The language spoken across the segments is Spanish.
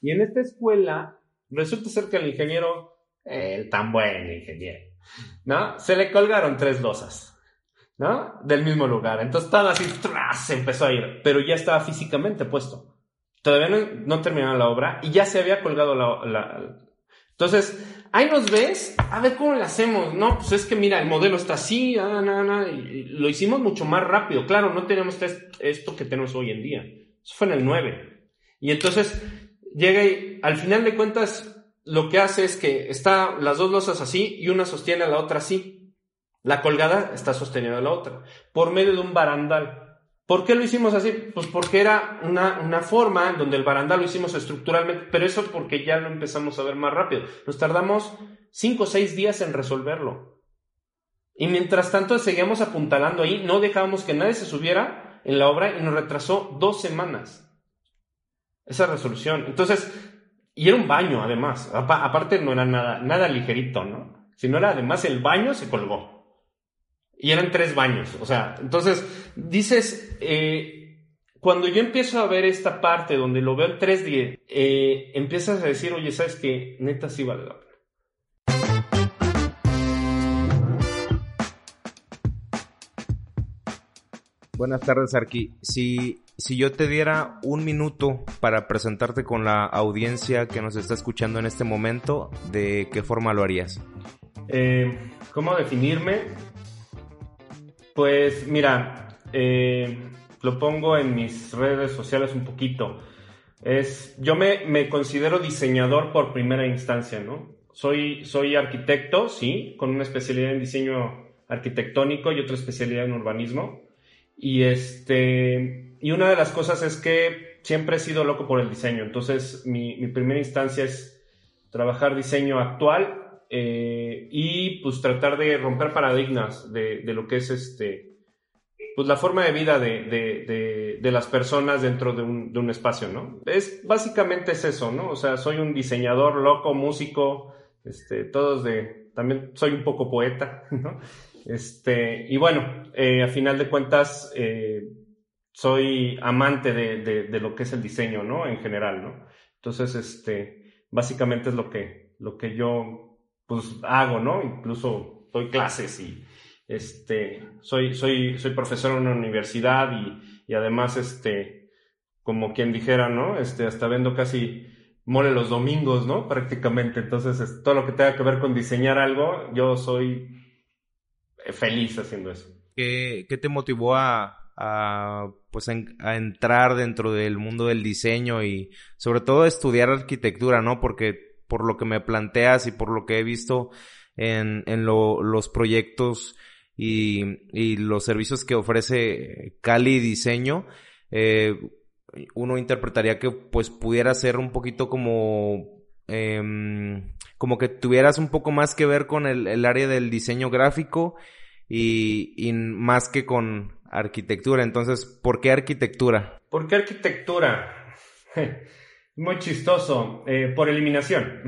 Y en esta escuela, resulta ser que el ingeniero, el tan buen ingeniero, ¿no? Se le colgaron tres losas, ¿no? Del mismo lugar. Entonces todo así, ¡tras! se empezó a ir, pero ya estaba físicamente puesto. Todavía no, no la obra y ya se había colgado la, la... Entonces, ahí nos ves, a ver cómo lo hacemos. No, pues es que mira, el modelo está así, ah, y lo hicimos mucho más rápido. Claro, no tenemos esto que tenemos hoy en día. Eso fue en el 9. Y entonces llega y al final de cuentas lo que hace es que está las dos losas así y una sostiene a la otra así. La colgada está sosteniendo a la otra por medio de un barandal. ¿Por qué lo hicimos así? Pues porque era una, una forma donde el barandal lo hicimos estructuralmente, pero eso porque ya lo empezamos a ver más rápido. Nos tardamos cinco o seis días en resolverlo. Y mientras tanto seguíamos apuntalando ahí, no dejábamos que nadie se subiera en la obra y nos retrasó dos semanas esa resolución. Entonces, y era un baño además, aparte no era nada, nada ligerito, ¿no? Si no era además el baño se colgó. Y eran tres baños, o sea, entonces dices, eh, cuando yo empiezo a ver esta parte donde lo veo en 3D, eh, empiezas a decir, oye, ¿sabes qué? Neta sí vale la pena. Buenas tardes, Arqui. Si, si yo te diera un minuto para presentarte con la audiencia que nos está escuchando en este momento, ¿de qué forma lo harías? Eh, ¿Cómo definirme? Pues mira, eh, lo pongo en mis redes sociales un poquito. Es, yo me, me, considero diseñador por primera instancia, ¿no? Soy, soy arquitecto, sí, con una especialidad en diseño arquitectónico y otra especialidad en urbanismo. Y este, y una de las cosas es que siempre he sido loco por el diseño. Entonces, mi, mi primera instancia es trabajar diseño actual eh, y pues tratar de romper paradigmas de, de, lo que es este, pues la forma de vida de, de, de las personas dentro de un, un, espacio, ¿no? Es, básicamente es eso, ¿no? O sea, soy un diseñador loco, músico, este, todos de, también soy un poco poeta, ¿no? Este, y bueno, eh, a final de cuentas, eh, soy amante de, de, lo que es el diseño, ¿no? En general, ¿no? Entonces, este, básicamente es lo que, lo que yo, pues, hago, ¿no? Incluso doy clases y, este, soy, soy, soy profesor en una universidad y, y además, este, como quien dijera, ¿no? Este, hasta vendo casi mole los domingos, ¿no? Prácticamente. Entonces, todo lo que tenga que ver con diseñar algo, yo soy feliz haciendo eso. ¿Qué, qué te motivó a, a pues a entrar dentro del mundo del diseño y sobre todo estudiar arquitectura, ¿no? Porque por lo que me planteas y por lo que he visto en, en lo, los proyectos y, y, los servicios que ofrece Cali Diseño, eh, uno interpretaría que pues pudiera ser un poquito como eh, como que tuvieras un poco más que ver con el, el área del diseño gráfico y, y, más que con arquitectura. Entonces, ¿por qué arquitectura? ¿Por qué arquitectura? Muy chistoso, eh, por eliminación.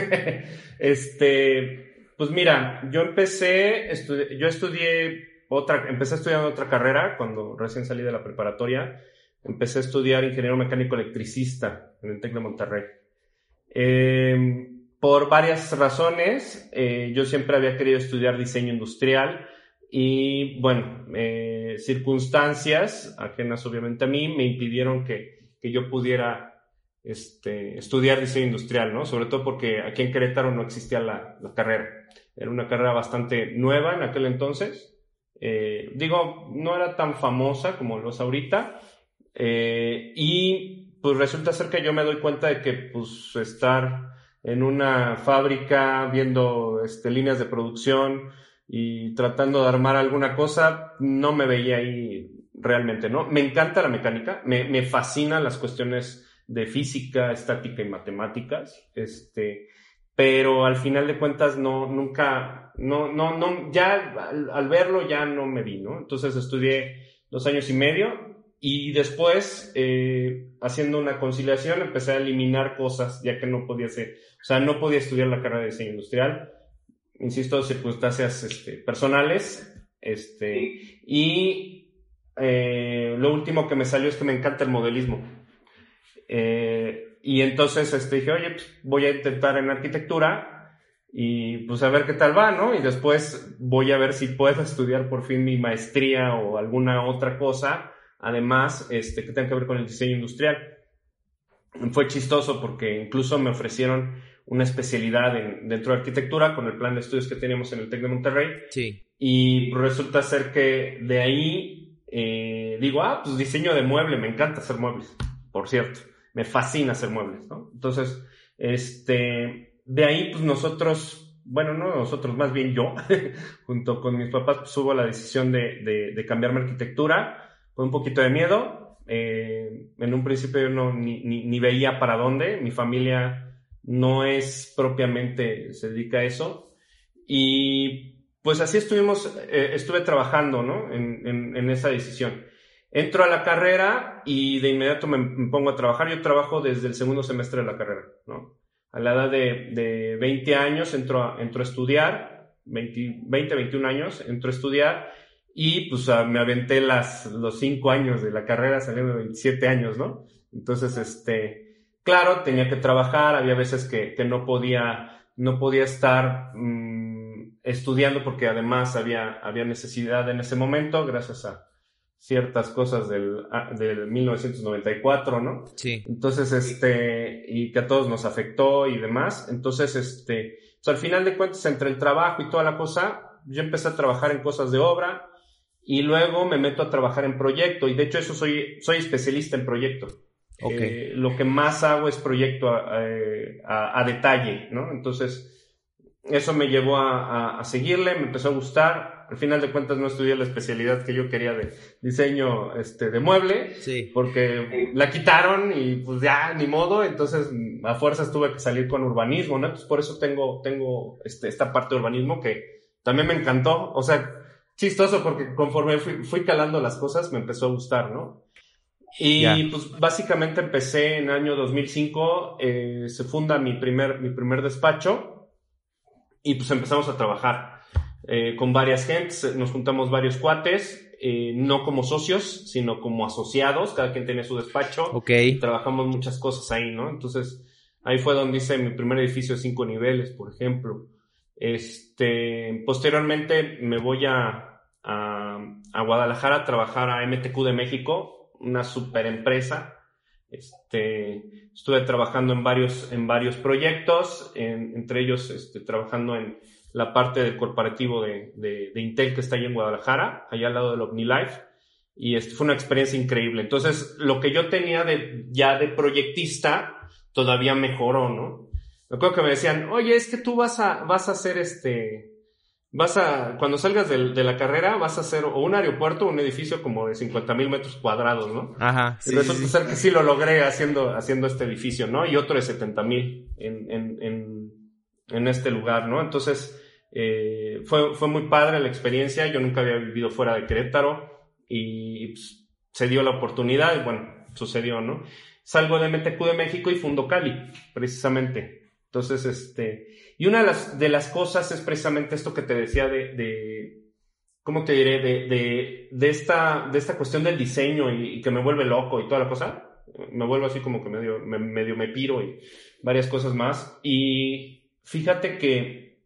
este, pues mira, yo empecé, yo estudié otra, empecé estudiando otra carrera cuando recién salí de la preparatoria. Empecé a estudiar ingeniero mecánico electricista en el TEC de Monterrey. Eh, por varias razones, eh, yo siempre había querido estudiar diseño industrial y, bueno, eh, circunstancias ajenas obviamente a mí me impidieron que, que yo pudiera este, estudiar diseño industrial, ¿no? Sobre todo porque aquí en Querétaro no existía la, la carrera. Era una carrera bastante nueva en aquel entonces. Eh, digo, no era tan famosa como lo es ahorita. Eh, y pues resulta ser que yo me doy cuenta de que pues estar en una fábrica viendo este, líneas de producción y tratando de armar alguna cosa, no me veía ahí realmente, ¿no? Me encanta la mecánica, me, me fascinan las cuestiones de física, estática y matemáticas, este, pero al final de cuentas no, nunca, no, no, no, ya al, al verlo ya no me vi, ¿no? Entonces estudié dos años y medio, y después, eh, haciendo una conciliación, empecé a eliminar cosas, ya que no podía ser, o sea, no podía estudiar la carrera de diseño industrial, insisto, circunstancias este, personales, este, y eh, lo último que me salió es que me encanta el modelismo. Eh, y entonces este, dije, oye, pues voy a intentar en arquitectura y pues a ver qué tal va, ¿no? Y después voy a ver si puedo estudiar por fin mi maestría o alguna otra cosa, además, este, que tenga que ver con el diseño industrial. Fue chistoso porque incluso me ofrecieron una especialidad dentro de arquitectura con el plan de estudios que teníamos en el TEC de Monterrey. Sí. Y resulta ser que de ahí eh, digo, ah, pues diseño de mueble, me encanta hacer muebles, por cierto, me fascina hacer muebles, ¿no? Entonces, este, de ahí, pues nosotros, bueno, no nosotros, más bien yo, junto con mis papás, pues hubo la decisión de, de, de cambiarme arquitectura, con un poquito de miedo. Eh, en un principio yo no ni, ni, ni veía para dónde, mi familia no es propiamente, se dedica a eso. Y pues así estuvimos, eh, estuve trabajando, ¿no? En, en, en, esa decisión. Entro a la carrera y de inmediato me, pongo a trabajar. Yo trabajo desde el segundo semestre de la carrera, ¿no? A la edad de, de 20 años entro a, entro a estudiar, 20, 20, 21 años, entro a estudiar y pues me aventé las, los 5 años de la carrera saliendo de 27 años, ¿no? Entonces, este, Claro, tenía que trabajar, había veces que, que no podía, no podía estar mmm, estudiando porque además había, había necesidad en ese momento, gracias a ciertas cosas del, del 1994, ¿no? Sí. Entonces, este, y que a todos nos afectó y demás. Entonces, este, pues al final de cuentas, entre el trabajo y toda la cosa, yo empecé a trabajar en cosas de obra y luego me meto a trabajar en proyecto y de hecho eso soy, soy especialista en proyecto. Okay. Eh, lo que más hago es proyecto a, a, a, detalle, ¿no? Entonces, eso me llevó a, a, seguirle, me empezó a gustar. Al final de cuentas no estudié la especialidad que yo quería de diseño este, de mueble, sí. porque la quitaron y pues ya, ni modo, entonces a fuerzas tuve que salir con urbanismo, ¿no? Entonces por eso tengo, tengo este, esta parte de urbanismo que también me encantó, o sea, chistoso porque conforme fui, fui calando las cosas me empezó a gustar, ¿no? Y yeah. pues básicamente empecé en el año 2005, eh, se funda mi primer, mi primer despacho y pues empezamos a trabajar eh, con varias gentes, nos juntamos varios cuates, eh, no como socios, sino como asociados, cada quien tenía su despacho. Ok. Trabajamos muchas cosas ahí, ¿no? Entonces ahí fue donde hice mi primer edificio de cinco niveles, por ejemplo. Este, posteriormente me voy a, a, a Guadalajara a trabajar a MTQ de México, una super empresa. Este, estuve trabajando en varios, en varios proyectos, en, entre ellos este, trabajando en la parte del corporativo de, de, de, Intel que está ahí en Guadalajara, allá al lado del OmniLife. Y este, fue una experiencia increíble. Entonces, lo que yo tenía de, ya de proyectista todavía mejoró, ¿no? Me acuerdo que me decían, oye, es que tú vas a, vas a hacer este, vas a, cuando salgas de, de, la carrera, vas a hacer o un aeropuerto o un edificio como de 50 mil metros cuadrados, ¿no? Ajá. Sí, y resulta sí, ser que sí lo logré haciendo, haciendo este edificio, ¿no? Y otro de 70 mil en, en, en, en, este lugar, ¿no? Entonces, eh, fue, fue muy padre la experiencia. Yo nunca había vivido fuera de Querétaro y, y pues, se dio la oportunidad y bueno, sucedió, ¿no? Salgo de MTQ de México y fundo Cali, precisamente. Entonces, este, y una de las, de las cosas es precisamente esto que te decía de, de ¿cómo te diré? De, de, de, esta, de esta cuestión del diseño y, que me vuelve loco y toda la cosa. Me vuelvo así como que medio me, medio me piro y varias cosas más. Y fíjate que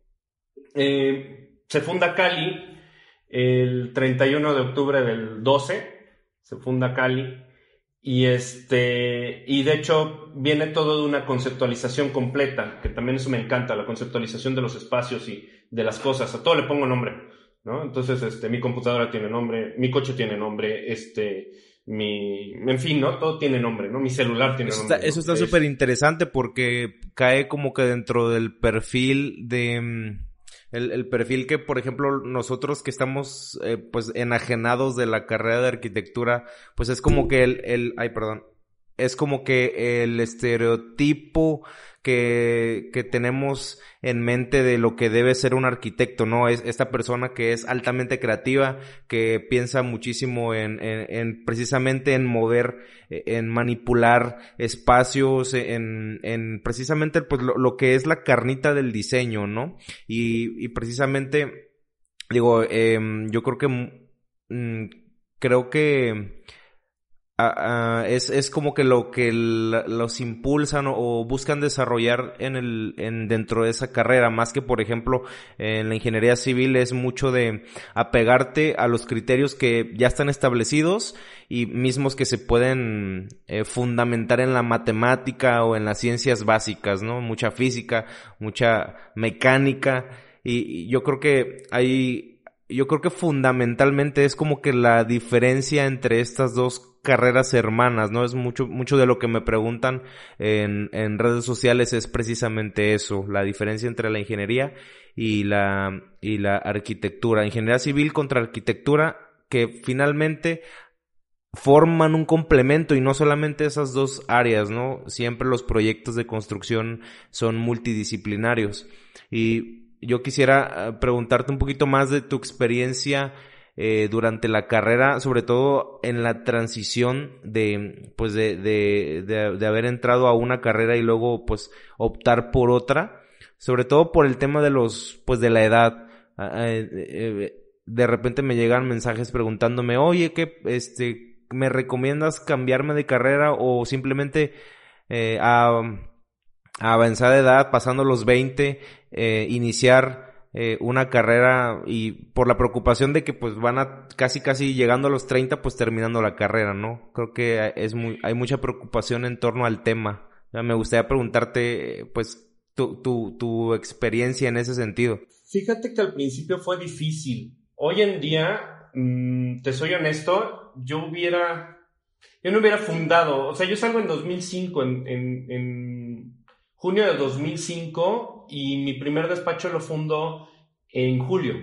eh, se funda Cali el 31 de octubre del 12. Se funda Cali. Y este, y de hecho viene todo de una conceptualización completa, que también eso me encanta, la conceptualización de los espacios y de las cosas. A todo le pongo nombre, ¿no? Entonces, este, mi computadora tiene nombre, mi coche tiene nombre, este, mi, en fin, ¿no? Todo tiene nombre, ¿no? Mi celular tiene eso nombre. Está, eso está súper interesante porque cae como que dentro del perfil de mm, el, el, perfil que, por ejemplo, nosotros que estamos, eh, pues, enajenados de la carrera de arquitectura, pues es como que el, el, ay, perdón, es como que el estereotipo que, que tenemos en mente de lo que debe ser un arquitecto, ¿no? Es esta persona que es altamente creativa, que piensa muchísimo en, en, en precisamente en mover, en manipular espacios, en, en precisamente pues lo, que es la carnita del diseño, ¿no? Y, y precisamente, digo, eh, yo creo que, mm, creo que es, es como que lo que los impulsan o, buscan desarrollar en el, en, dentro de esa carrera, más que por ejemplo en la ingeniería civil es mucho de apegarte a los criterios que ya están establecidos y mismos que se pueden eh, fundamentar en la matemática o en las ciencias básicas, ¿no? Mucha física, mucha mecánica y yo creo que hay yo creo que fundamentalmente es como que la diferencia entre estas dos carreras hermanas, ¿no? Es mucho, mucho de lo que me preguntan en, en redes sociales es precisamente eso, la diferencia entre la ingeniería y la, y la arquitectura. Ingeniería civil contra arquitectura que finalmente forman un complemento y no solamente esas dos áreas, ¿no? Siempre los proyectos de construcción son multidisciplinarios. Y yo quisiera eh, preguntarte un poquito más de tu experiencia eh, durante la carrera, sobre todo en la transición de, pues de, de, de, haber entrado a una carrera y luego, pues, optar por otra, sobre todo por el tema de los, pues, de la edad. Ah, eh, de repente me llegan mensajes preguntándome, oye, ¿qué, este, me recomiendas cambiarme de carrera o simplemente a a edad, pasando los 20, eh, iniciar eh, una carrera y por la preocupación de que pues van a casi casi llegando a los 30 pues terminando la carrera, ¿no? Creo que es muy, hay mucha preocupación en torno al tema. me gustaría preguntarte pues tu, tu, tu experiencia en ese sentido. Fíjate que al principio fue difícil. Hoy en día, mm, te soy honesto, yo hubiera, yo no hubiera fundado, o sea, yo salgo en 2005 en, en, en junio de 2005 y mi primer despacho lo fundo en julio.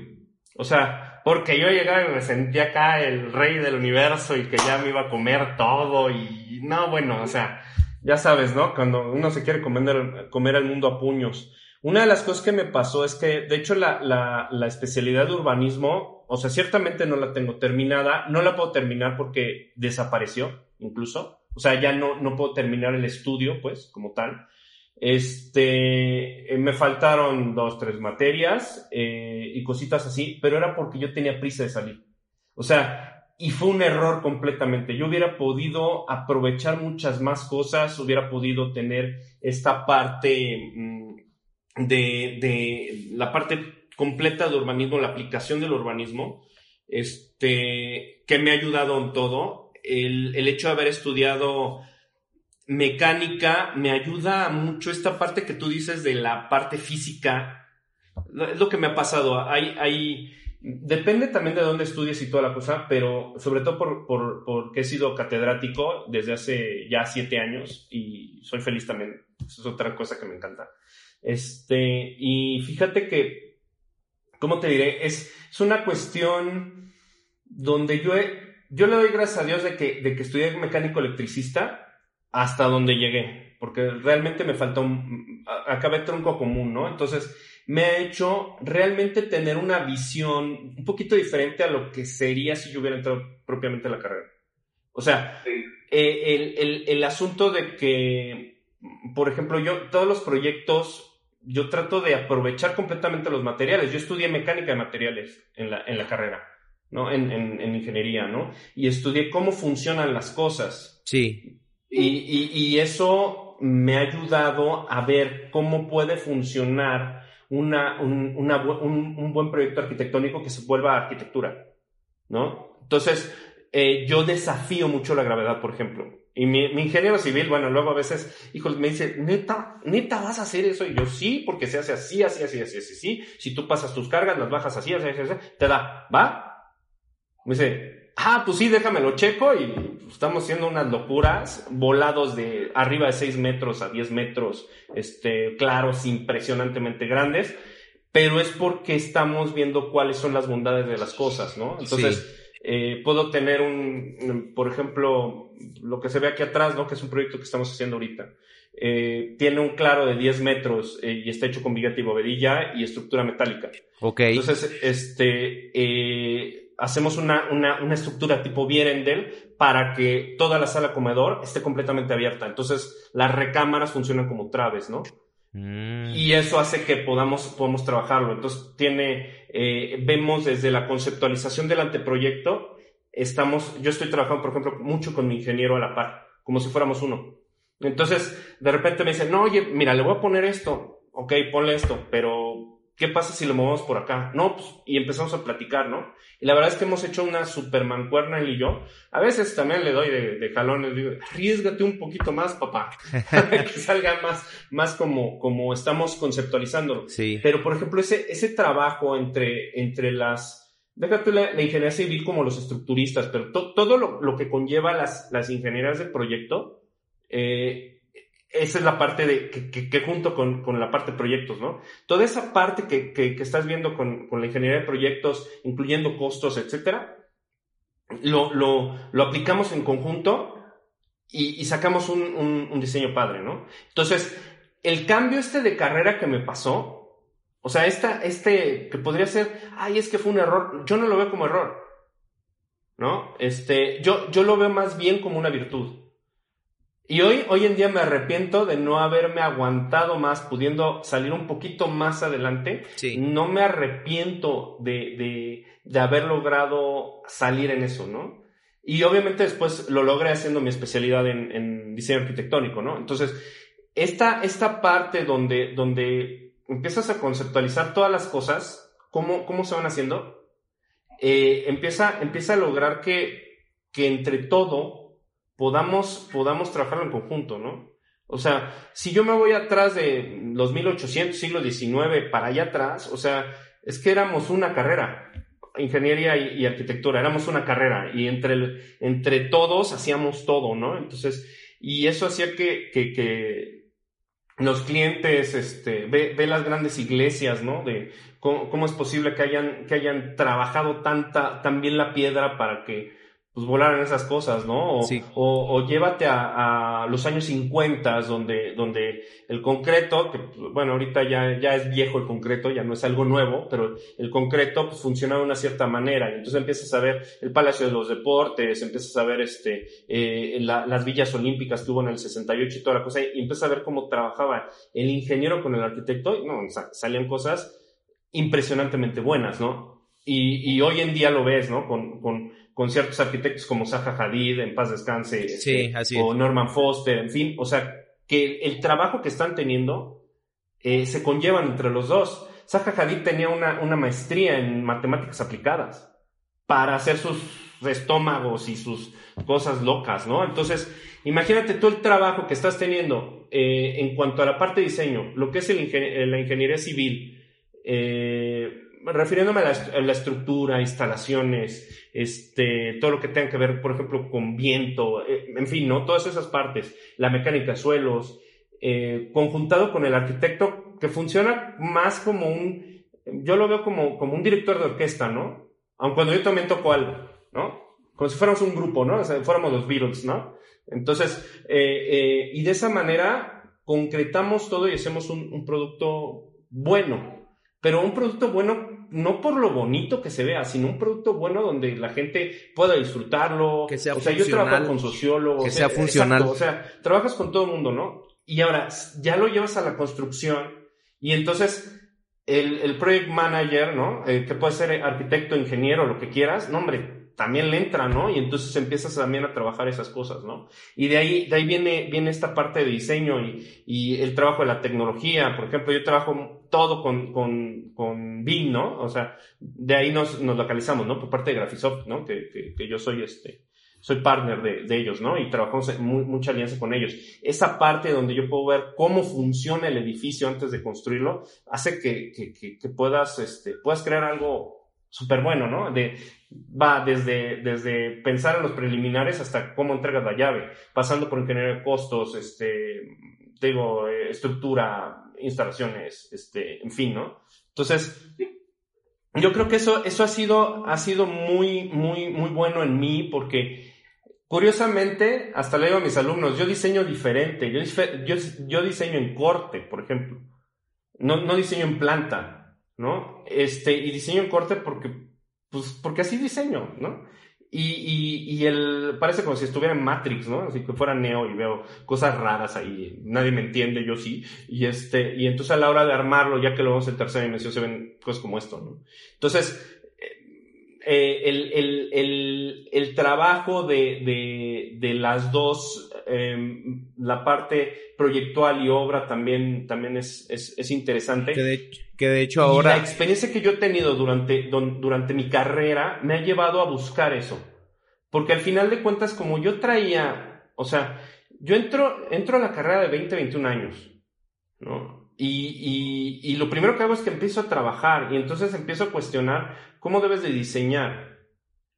O sea, porque yo llegaba y me sentía acá el rey del universo y que ya me iba a comer todo y no, bueno, o sea, ya sabes, ¿no? Cuando uno se quiere comer, comer al mundo a puños. Una de las cosas que me pasó es que, de hecho, la, la, la especialidad de urbanismo, o sea, ciertamente no la tengo terminada, no la puedo terminar porque desapareció, incluso. O sea, ya no, no puedo terminar el estudio, pues, como tal. Este, eh, me faltaron dos, tres materias eh, y cositas así, pero era porque yo tenía prisa de salir. O sea, y fue un error completamente. Yo hubiera podido aprovechar muchas más cosas, hubiera podido tener esta parte mm, de, de la parte completa de urbanismo, la aplicación del urbanismo, este, que me ha ayudado en todo. El, el hecho de haber estudiado mecánica me ayuda mucho esta parte que tú dices de la parte física. Es lo que me ha pasado. Hay, hay, depende también de dónde estudies y toda la cosa, pero sobre todo por, por, porque he sido catedrático desde hace ya siete años y soy feliz también. Es otra cosa que me encanta. Este, y fíjate que, ¿cómo te diré? Es, es una cuestión donde yo, yo le doy gracias a Dios de que, de que estudié mecánico electricista hasta donde llegué, porque realmente me faltó, un, acabé tronco común, ¿no? Entonces, me ha hecho realmente tener una visión un poquito diferente a lo que sería si yo hubiera entrado propiamente a la carrera. O sea, eh, el, el, el, asunto de que, por ejemplo, yo, todos los proyectos, yo trato de aprovechar completamente los materiales. Yo estudié mecánica de materiales en la, en la carrera, ¿no? En, en, en ingeniería, ¿no? Y estudié cómo funcionan las cosas. Sí. Y, y, eso me ha ayudado a ver cómo puede funcionar una, un, un, un, buen proyecto arquitectónico que se vuelva arquitectura, ¿no? Entonces, eh, yo desafío mucho la gravedad, por ejemplo. Y mi, ingeniero civil, bueno, luego a veces, hijos, me dice, neta, neta, vas a hacer eso. Y yo, sí, porque se hace así, así, así, así, así, así. Si tú pasas tus cargas, las bajas así, así, así, así, te da, ¿va? Me dice, ah, pues sí, déjamelo checo y estamos haciendo unas locuras, volados de arriba de 6 metros a 10 metros, este, claros, impresionantemente grandes, pero es porque estamos viendo cuáles son las bondades de las cosas, ¿no? Entonces, eh, puedo tener un, por ejemplo, lo que se ve aquí atrás, ¿no? Que es un proyecto que estamos haciendo ahorita. Eh, tiene un claro de 10 metros eh, y está hecho con billete y bovedilla y estructura metálica. Ok. Entonces, este, hacemos una, una, una estructura tipo Vierendel para que toda la sala comedor esté completamente abierta. Entonces, las recámaras funcionan como traves, ¿no? Mm. Y eso hace que podamos, podamos trabajarlo. Entonces, tiene, eh, vemos desde la conceptualización del anteproyecto estamos, yo estoy trabajando, por ejemplo, mucho con mi ingeniero a la par, como si fuéramos uno. Entonces, de repente me dicen, no, oye, mira, le voy a poner esto, ok, ponle esto, pero ¿qué pasa si lo movemos por acá? No, pues, y empezamos a platicar, ¿no? Y la verdad es que hemos hecho una super mancuerna él y yo. A veces también le doy de, de jalones, digo, arriesgate un poquito más, papá, que salga más, más como, como estamos conceptualizándolo. Sí. Pero, por ejemplo, ese, ese trabajo entre, entre las, déjate la, la ingeniería civil como los estructuristas, pero to- todo lo, lo que conlleva las, las ingenierías del proyecto, eh, esa es la parte de, que, junto con, con, la parte de proyectos, ¿no? Toda esa parte que, que, estás viendo con, con, la ingeniería de proyectos, incluyendo costos, etcétera, lo, lo, lo aplicamos en conjunto y, y sacamos un, un, un, diseño padre, ¿no? Entonces, el cambio este de carrera que me pasó, o sea, esta, este, que podría ser, ay, es que fue un error, yo no lo veo como error, ¿no? Este, yo, yo lo veo más bien como una virtud. Y hoy, hoy en día me arrepiento de no haberme aguantado más, pudiendo salir un poquito más adelante. Sí. No me arrepiento de, de, de, haber logrado salir en eso, ¿no? Y obviamente después lo logré haciendo mi especialidad en, en diseño arquitectónico, ¿no? Entonces, esta, esta parte donde, donde empiezas a conceptualizar todas las cosas, cómo, cómo se van haciendo, eh, empieza, empieza a lograr que, que entre todo podamos, podamos trabajarlo en conjunto, ¿no? O sea, si yo me voy atrás de los 1800, siglo XIX, para allá atrás, o sea, es que éramos una carrera, ingeniería y, arquitectura, éramos una carrera, y entre, el, entre todos hacíamos todo, ¿no? Entonces, y eso hacía que, que, que los clientes, este, ve, ve, las grandes iglesias, ¿no? De cómo, cómo, es posible que hayan, que hayan trabajado tanta, tan bien la piedra para que, pues volaran esas cosas, ¿no? O, sí. o, o llévate a, a, los años 50, donde, donde el concreto, que bueno, ahorita ya, ya es viejo el concreto, ya no es algo nuevo, pero el concreto pues, funciona de una cierta manera. Y entonces empiezas a ver el Palacio de los Deportes, empiezas a ver este, eh, la, las villas olímpicas que hubo en el 68 y toda la cosa, y empiezas a ver cómo trabajaba el ingeniero con el arquitecto, y no, salían cosas impresionantemente buenas, ¿no? Y, y hoy en día lo ves, ¿no? Con, con, con ciertos arquitectos como Zaha Hadid, en paz descanse, sí, este, así o. Norman Foster, en fin, o sea, que el trabajo que están teniendo eh, se conllevan entre los dos. Zaha Hadid tenía una, una maestría en matemáticas aplicadas para hacer sus estómagos y sus cosas locas, ¿no? Entonces, imagínate tú el trabajo que estás teniendo eh, en cuanto a la parte de diseño, lo que es el ingen la ingeniería civil, eh, refiriéndome a la, a estructura, instalaciones, este, todo lo que tenga que ver, por ejemplo, con viento, eh, en fin, ¿no? Todas esas partes, la mecánica suelos, eh, conjuntado con el arquitecto, que funciona más como un, yo lo veo como, como un director de orquesta, ¿no? Aun cuando yo también toco algo, ¿no? Como si fuéramos un grupo, ¿no? O sea, fuéramos los Beatles, ¿no? Entonces, eh, y de esa manera concretamos todo y hacemos un producto bueno, pero un producto bueno no por lo bonito que se vea, sino un producto bueno donde la gente pueda disfrutarlo. Que sea o sea, funcional, yo trabajo con sociólogos. Que sea funcional. Exacto, o sea, trabajas con todo el mundo, ¿no? Y ahora ya lo llevas a la construcción y entonces el, el project manager, ¿no? Eh, que puede ser arquitecto, ingeniero, lo que quieras, no, hombre, también le entra, ¿no? Y entonces empiezas también a trabajar esas cosas, ¿no? Y de ahí, de ahí viene, viene esta parte de diseño y, y el trabajo de la tecnología. Por ejemplo, yo trabajo todo con, con, con BIM, ¿no? O sea, de ahí nos, nos localizamos, ¿no? Por parte de Graphisoft, ¿no? Que, que, yo soy este, soy partner de, de, ellos, ¿no? Y trabajamos en mucha alianza con ellos. Esa parte donde yo puedo ver cómo funciona el edificio antes de construirlo, hace que, que puedas, este, puedas crear algo súper bueno, ¿no? De, va desde, desde pensar en los preliminares hasta cómo entregas la llave, pasando por ingeniería de costos, este, digo, eh, estructura, instalaciones, este, en fin, ¿no? Entonces, yo creo que eso, eso ha sido, ha sido muy, muy, muy bueno en mí porque, curiosamente, hasta le digo a mis alumnos, yo diseño diferente, yo, diseño en corte, por ejemplo, no, no diseño en planta, ¿no? Este, y diseño en corte porque, pues, porque así diseño, ¿no? Y, y, y el, parece como si estuviera en Matrix, ¿no? Así que fuera Neo y veo cosas raras ahí, nadie me entiende, yo sí. Y este, y entonces a la hora de armarlo, ya que lo vemos en tercera dimensión, se ven cosas como esto, ¿no? Entonces, eh, el, trabajo de, las dos, em, la parte proyectual y obra también, también es, es, interesante. Que de, hecho ahora... la experiencia que yo he tenido durante, durante mi carrera me ha llevado a buscar eso. Porque al final de cuentas, como yo traía, o sea, yo entro, entro a la carrera de 20, 21 años, ¿no? Y, y, lo primero que hago es que empiezo a trabajar y entonces empiezo a cuestionar cómo debes de diseñar.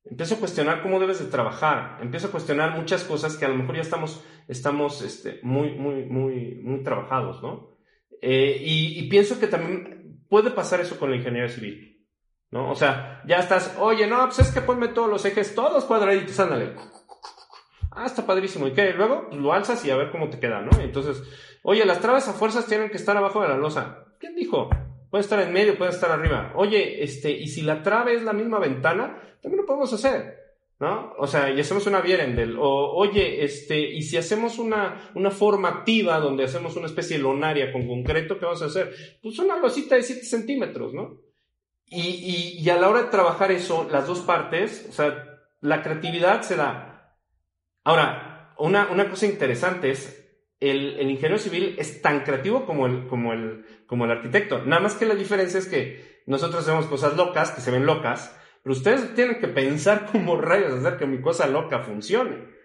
Empiezo a cuestionar cómo debes de trabajar. Empiezo a cuestionar muchas cosas que a lo mejor ya estamos, estamos este, muy, muy, muy, muy trabajados, ¿no? Eh, y, y, pienso que también puede pasar eso con la ingeniería civil, ¿no? O sea, ya estás, oye, no, pues es que ponme todos los ejes, todos cuadraditos, ándale. Ah, está padrísimo. ¿Y qué? Luego lo alzas y a ver cómo te queda, ¿no? Entonces, Oye, las traves a fuerzas tienen que estar abajo de la losa. ¿Quién dijo? Puede estar en medio, puede estar arriba. Oye, este, y si la trave es la misma ventana, también lo podemos hacer. ¿No? O sea, y hacemos una Vierendel. O, oye, este, y si hacemos una, una forma activa donde hacemos una especie de lonaria con concreto, ¿qué vamos a hacer? Pues una losita de 7 centímetros, ¿no? Y, y, y a la hora de trabajar eso, las dos partes, o sea, la creatividad se da. Ahora, una, una cosa interesante es, el, ingeniero civil es tan creativo como el, como, el, como el arquitecto. Nada más que la diferencia es que nosotros hacemos cosas locas, que se ven locas, pero ustedes tienen que pensar cómo rayos hacer que mi cosa loca funcione.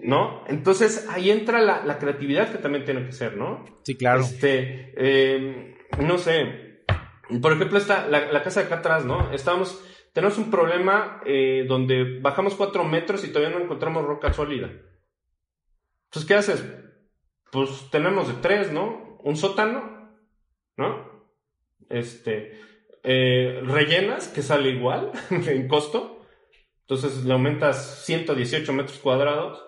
¿No? Entonces ahí entra la, creatividad que también tiene que ser, ¿no? Sí, claro. Este, em, no sé. Por ejemplo, esta, la, casa de acá atrás, ¿no? Estábamos, tenemos un problema eh, donde bajamos cuatro metros y todavía no encontramos roca sólida. Entonces, ¿qué haces? Pues tenemos de tres, ¿no? Un sótano, ¿no? Este, eh, rellenas, que sale igual en costo. Entonces le aumentas 118 metros cuadrados.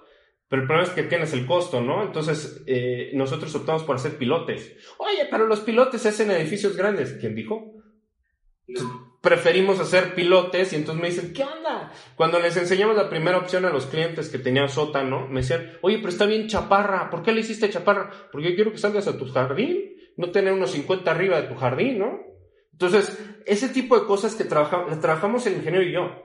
Pero el problema es que tienes el costo, ¿no? Entonces, eh, nosotros optamos por hacer pilotes. Oye, pero los pilotes hacen edificios grandes. ¿Quién dijo? Preferimos hacer pilotes y entonces me dicen, ¿qué onda? Cuando les enseñamos la primera opción a los clientes que tenían sótano, me decían, oye, pero está bien chaparra, ¿por qué le hiciste chaparra? Porque yo quiero que salgas a tu jardín, no tener unos 50 arriba de tu jardín, ¿no? Entonces, ese tipo de cosas que trabajamos, trabajamos el ingeniero y yo,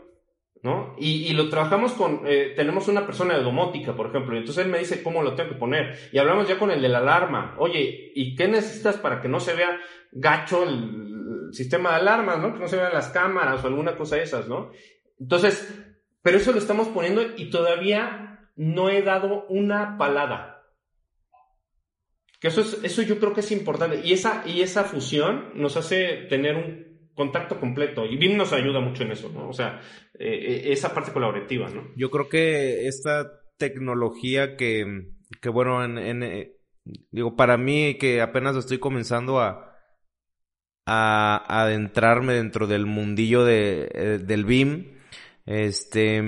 ¿no? Y, lo trabajamos con, eh, tenemos una persona de domótica, por ejemplo, y entonces él me dice cómo lo tengo que poner, y hablamos ya con el de la alarma, oye, ¿y qué necesitas para que no se vea gacho el, sistema de alarmas, ¿no? Que no se vean las cámaras o alguna cosa de esas, ¿no? Entonces, pero eso lo estamos poniendo y todavía no he dado una palada. Que eso, es, eso yo creo que es importante. Y esa, y esa fusión nos hace tener un contacto completo. Y BIM nos ayuda mucho en eso, ¿no? O sea, eh, eh, esa parte colaborativa, ¿no? Yo creo que esta tecnología que, que bueno, en, eh, digo, para mí que apenas estoy comenzando a, a, adentrarme dentro del mundillo de, eh, del BIM. Este,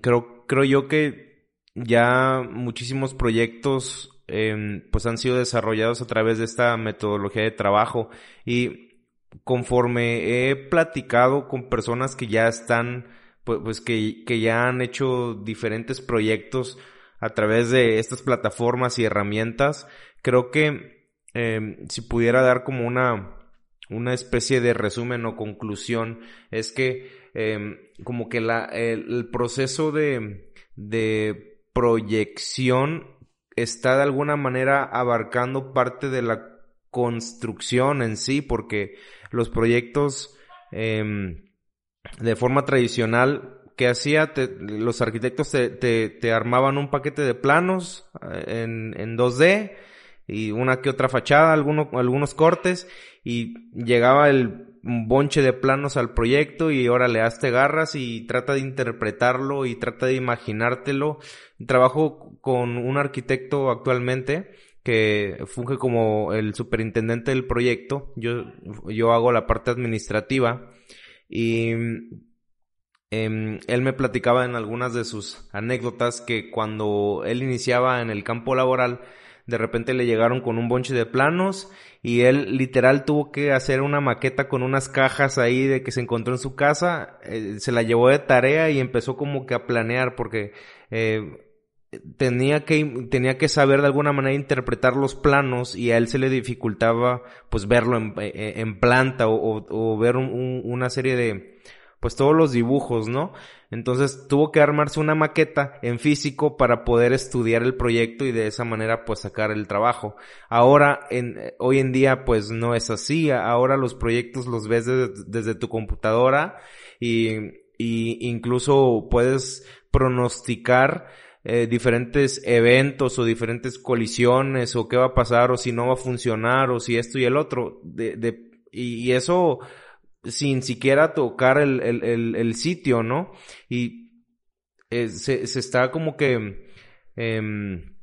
creo, creo yo que ya muchísimos proyectos em, pues han sido desarrollados a través de esta metodología de trabajo y conforme he platicado con personas que ya están, pues, pues que, que ya han hecho diferentes proyectos a través de estas plataformas y herramientas, creo que em, si pudiera dar como una, una especie de resumen o conclusión es que em, como que la, el, proceso de, de proyección está de alguna manera abarcando parte de la construcción en sí, porque los proyectos em, de forma tradicional que hacía, los arquitectos te, te, te, armaban un paquete de planos eh, en, en 2D y una que otra fachada, algunos, algunos cortes y llegaba el bonche de planos al proyecto y ahora le das garras y trata de interpretarlo y trata de imaginártelo. Trabajo con un arquitecto actualmente que funge como el superintendente del proyecto. Yo, yo hago la parte administrativa y em, él me platicaba en algunas de sus anécdotas que cuando él iniciaba en el campo laboral, de repente le llegaron con un bonche de planos y él literal tuvo que hacer una maqueta con unas cajas ahí de que se encontró en su casa, eh, se la llevó de tarea y empezó como que a planear porque eh, tenía que tenía que saber de alguna manera interpretar los planos y a él se le dificultaba pues verlo en, eh, planta o, ver una serie de pues todos los dibujos, ¿no? Entonces tuvo que armarse una maqueta en físico para poder estudiar el proyecto y de esa manera pues sacar el trabajo. Ahora, en, hoy en día pues no es así. Ahora los proyectos los ves desde, tu computadora y, y, incluso puedes pronosticar eh, diferentes eventos o diferentes colisiones o qué va a pasar o si no va a funcionar o si esto y el otro. De, de, y eso sin siquiera tocar el, el, el, sitio, ¿no? Y eh, se, se, está como que... Em,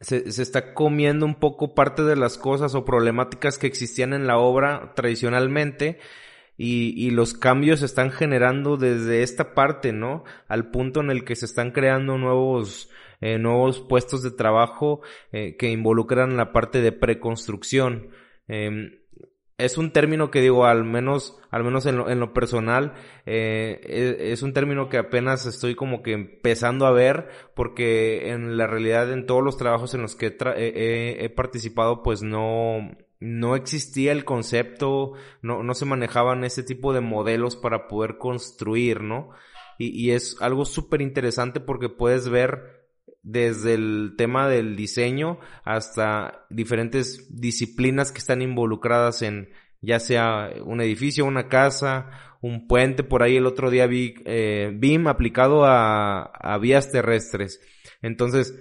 se, se, está comiendo un poco parte de las cosas o problemáticas que existían en la obra tradicionalmente y, y, los cambios se están generando desde esta parte, ¿no? Al punto en el que se están creando nuevos, eh, nuevos puestos de trabajo eh, que involucran la parte de preconstrucción. Eh, es un término que digo, al menos, al menos en lo, en lo personal, eh, e, es, un término que apenas estoy como que empezando a ver, porque en la realidad en todos los trabajos en los que he, participado, pues no, no existía el concepto, no, no se manejaban ese tipo de modelos para poder construir, ¿no? Y, y es algo súper interesante porque puedes ver desde el tema del diseño hasta diferentes disciplinas que están involucradas en ya sea un edificio, una casa, un puente, por ahí el otro día vi eh, BIM aplicado a, a vías terrestres. Entonces,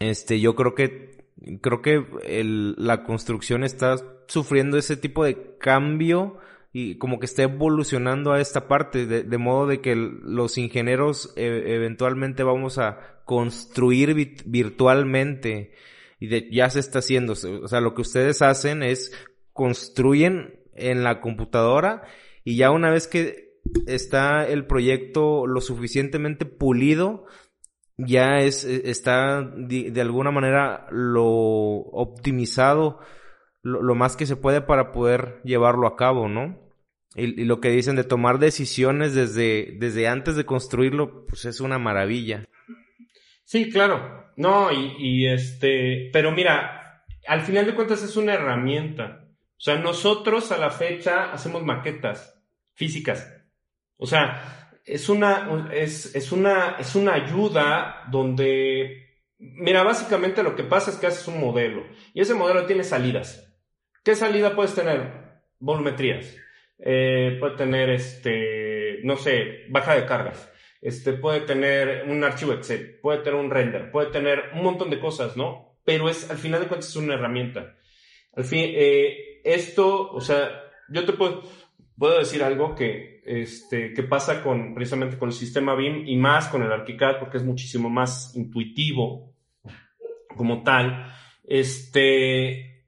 este, yo creo que, creo que el, la construcción está sufriendo ese tipo de cambio y como que está evolucionando a esta parte, de, de modo de que los ingenieros eh, eventualmente vamos a construir virtualmente y de, ya se está haciendo. O sea, lo que ustedes hacen es construyen en la computadora y ya una vez que está el proyecto lo suficientemente pulido, ya es, e, está de, alguna manera lo optimizado lo, más que se puede para poder llevarlo a cabo, ¿no? Y, lo que dicen de tomar decisiones desde, desde antes de construirlo, pues es una maravilla. Sí, claro. No, y, y este, pero mira, al final de cuentas es una herramienta. O sea, nosotros a la fecha hacemos maquetas físicas. O sea, es una, es, es una, es una ayuda donde, mira, básicamente lo que pasa es que haces un modelo y ese modelo tiene salidas. ¿Qué salida puedes tener? Volumetrías eh, puede tener, este, no sé, baja de cargas, este, puede tener un archivo Excel, puede tener un render, puede tener un montón de cosas, ¿no? Pero es, al final de cuentas, es una herramienta. Al fin, eh, esto, o sea, yo te puedo, puedo decir algo que, este, que pasa con, precisamente con el sistema BIM y más con el ArchiCAD porque es muchísimo más intuitivo como tal. Este,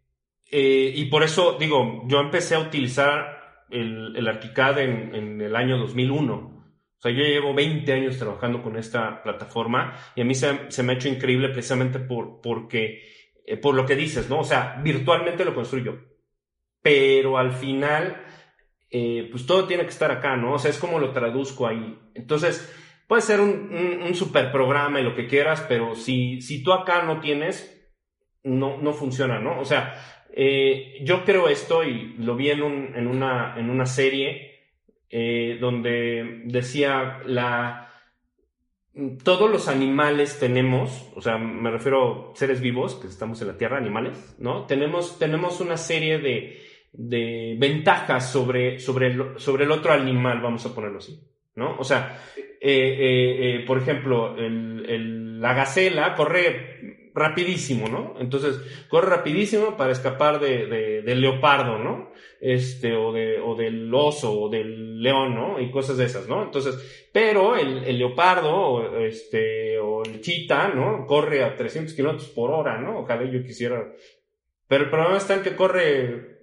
eh, y por eso digo, yo empecé a utilizar el, el Arquicad en, en, el año 2001. O sea, yo llevo 20 años trabajando con esta plataforma y a mí se, se me ha hecho increíble precisamente por, porque, eh, por lo que dices, ¿no? O sea, virtualmente lo construyo. Pero al final, eh, pues todo tiene que estar acá, ¿no? O sea, es como lo traduzco ahí. Entonces, puede ser un, un, un super programa y lo que quieras, pero si, si tú acá no tienes, no, no funciona, ¿no? O sea, eh, yo creo esto y lo vi en, un, en, una, en una serie eh, donde decía la todos los animales tenemos, o sea, me refiero a seres vivos que estamos en la Tierra, animales, ¿no? Tenemos, tenemos una serie de, de ventajas sobre, sobre, el, sobre el otro animal, vamos a ponerlo así, ¿no? O sea, eh, por ejemplo, el, la gacela corre rapidísimo, ¿no? Entonces, corre rapidísimo para escapar de, de, del leopardo, ¿no? Este, o, de, o del oso, o del león, ¿no? Y cosas de esas, ¿no? Entonces, pero el, el leopardo, o, este, o el chita, ¿no? Corre a 300 kilómetros por hora, ¿no? Ojalá yo quisiera. Pero el problema está en que corre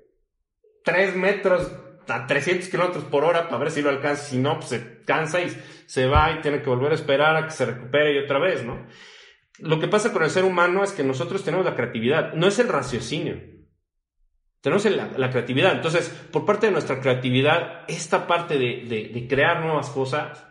3 metros a 300 kilómetros por hora para ver si lo alcanza. Si no, pues se cansa y se va y tiene que volver a esperar a que se recupere y otra vez, ¿no? Lo que pasa con el ser humano es que nosotros tenemos la creatividad, no es el raciocinio. Tenemos la, la creatividad. Entonces, por parte de nuestra creatividad, esta parte de, de, de crear nuevas cosas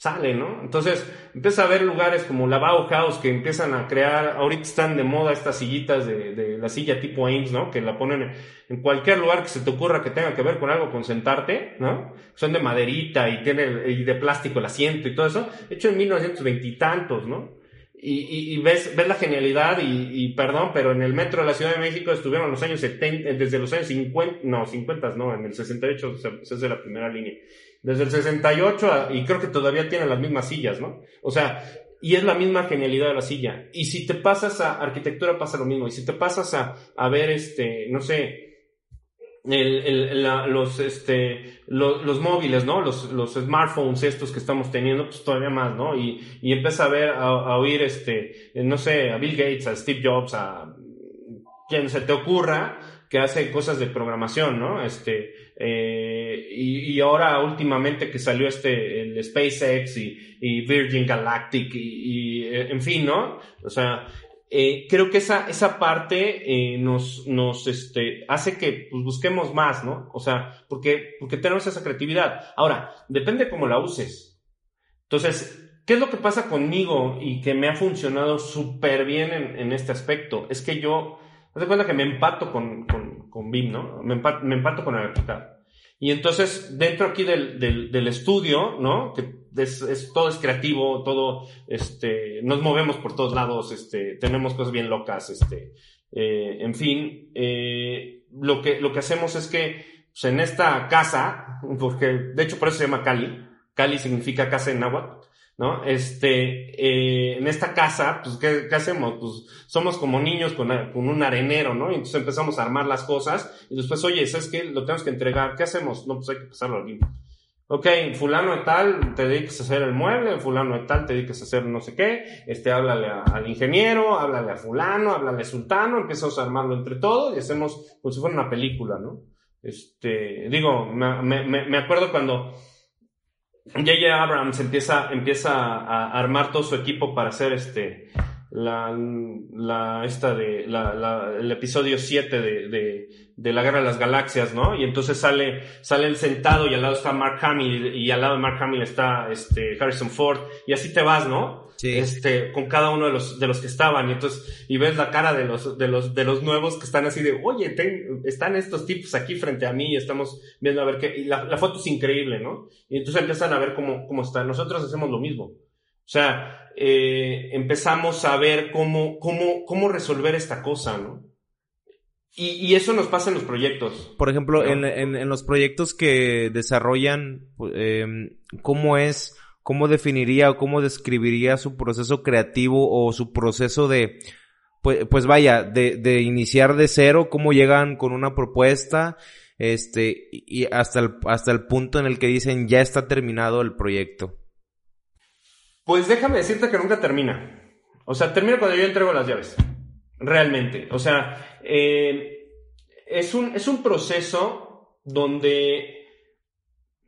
sale, ¿no? Entonces empieza a ver lugares como la Bauhaus que empiezan a crear, ahorita están de moda estas sillitas de, de la silla tipo Ames, ¿no? Que la ponen en cualquier lugar que se te ocurra que tenga que ver con algo con sentarte, ¿no? Son de maderita y tiene y de plástico el asiento y todo eso, hecho en 1920 y tantos, ¿no? Y, y, ves, ves la genialidad y, y, perdón, pero en el metro de la Ciudad de México estuvieron los años 70, desde los años 50, no, 50 no, en el 68 se, de la primera línea desde el 68 y creo que todavía tienen las mismas sillas, ¿no? O sea, y es la misma genialidad de la silla. Y si te pasas a arquitectura pasa lo mismo. Y si te pasas a, a ver, este, no sé, el, el, la, los, este, los, los, móviles, ¿no? Los, los smartphones estos que estamos teniendo, pues todavía más, ¿no? Y, y empieza a ver, a, oír, este, no sé, a Bill Gates, a Steve Jobs, a quien se te ocurra, que hace cosas de programación, ¿no? Este, eh, y, y, ahora últimamente que salió este, el SpaceX y, y Virgin Galactic y, y, eh, en fin, ¿no? O sea, eh, creo que esa, esa parte eh, nos, nos este, hace que pues, busquemos más, ¿no? O sea, porque, porque tenemos esa creatividad. Ahora, depende cómo la uses. Entonces, ¿qué es lo que pasa conmigo y que me ha funcionado súper bien en, en este aspecto? Es que yo Haz de cuenta que me empato con, con, con BIM, ¿no? Me empato, me empato con AutoCAD. Y entonces, dentro aquí del, del, estudio, ¿no? Todo es creativo, todo, este, nos movemos por todos lados, este, tenemos cosas bien locas, este, eh, en fin, eh, lo que, lo que hacemos es que, pues en esta casa, porque de hecho por eso se llama Cali, Cali significa casa en náhuatl, ¿no? Este, eh, en esta casa, pues, ¿qué, ¿qué, hacemos? Pues somos como niños con, con, un arenero, ¿no? Y entonces empezamos a armar las cosas y después, oye, ¿sabes qué? Lo tenemos que entregar, ¿qué hacemos? No, pues hay que pasarlo al BIM. Ok, fulano de tal, te dedicas a hacer el mueble, fulano de tal, te dedicas a hacer no sé qué, este, háblale al ingeniero, háblale a fulano, háblale a sultano, empezamos a armarlo entre todos y hacemos como si fuera una película, ¿no? Este, digo, me, me, me acuerdo cuando, J.J. Abrams empieza, empieza a armar todo su equipo para hacer este, la, la, esta de, la, la, el episodio 7 de, de, de, la Guerra de las Galaxias, ¿no? Y entonces sale, sale el sentado y al lado está Mark Hamill y al lado de Mark Hamill está este Harrison Ford y así te vas, ¿no? Sí. Este, con cada uno de los, de los que estaban y entonces, y ves la cara de los, de los, de los nuevos que están así de, oye, ten, están estos tipos aquí frente a mí y estamos viendo a ver qué, y la, la foto es increíble, ¿no? Y entonces empiezan a ver cómo, cómo están. Nosotros hacemos lo mismo. O sea, eh, empezamos a ver cómo, cómo, cómo resolver esta cosa, ¿no? Y, y, eso nos pasa en los proyectos. Por ejemplo, ¿no? en, en, en, los proyectos que desarrollan, eh, ¿cómo es, cómo definiría o cómo describiría su proceso creativo o su proceso de, pues, pues vaya, de, de iniciar de cero, cómo llegan con una propuesta, este, y hasta el, hasta el punto en el que dicen ya está terminado el proyecto? Pues déjame decirte que nunca termina. O sea, termina cuando yo entrego las llaves. Realmente. O sea, eh, es, un, es un proceso donde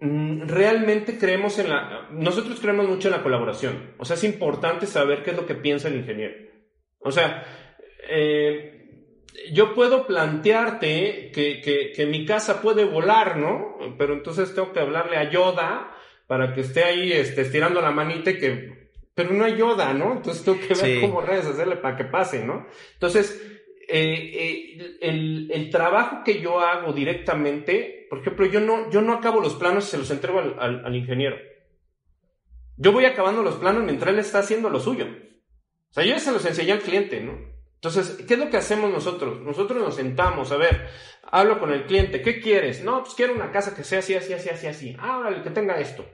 mm, realmente creemos en la... Nosotros creemos mucho en la colaboración. O sea, es importante saber qué es lo que piensa el ingeniero. O sea, eh, yo puedo plantearte que, que, que, mi casa puede volar, ¿no? Pero entonces tengo que hablarle a Yoda para que esté ahí este, estirando la manita y que... Pero no hay Yoda, ¿no? Entonces tengo que ver sí. cómo redes hacerle para que pase, ¿no? Entonces, eh, eh, el, el, trabajo que yo hago directamente, por ejemplo, yo no, yo no acabo los planos y se los entrego al, al, al ingeniero. Yo voy acabando los planos mientras él está haciendo lo suyo. O sea, yo ya se los enseñé al cliente, ¿no? Entonces, ¿qué es lo que hacemos nosotros? Nosotros nos sentamos, a ver, hablo con el cliente, ¿qué quieres? No, pues quiero una casa que sea así, así, así, así, así. Ah, órale, que tenga esto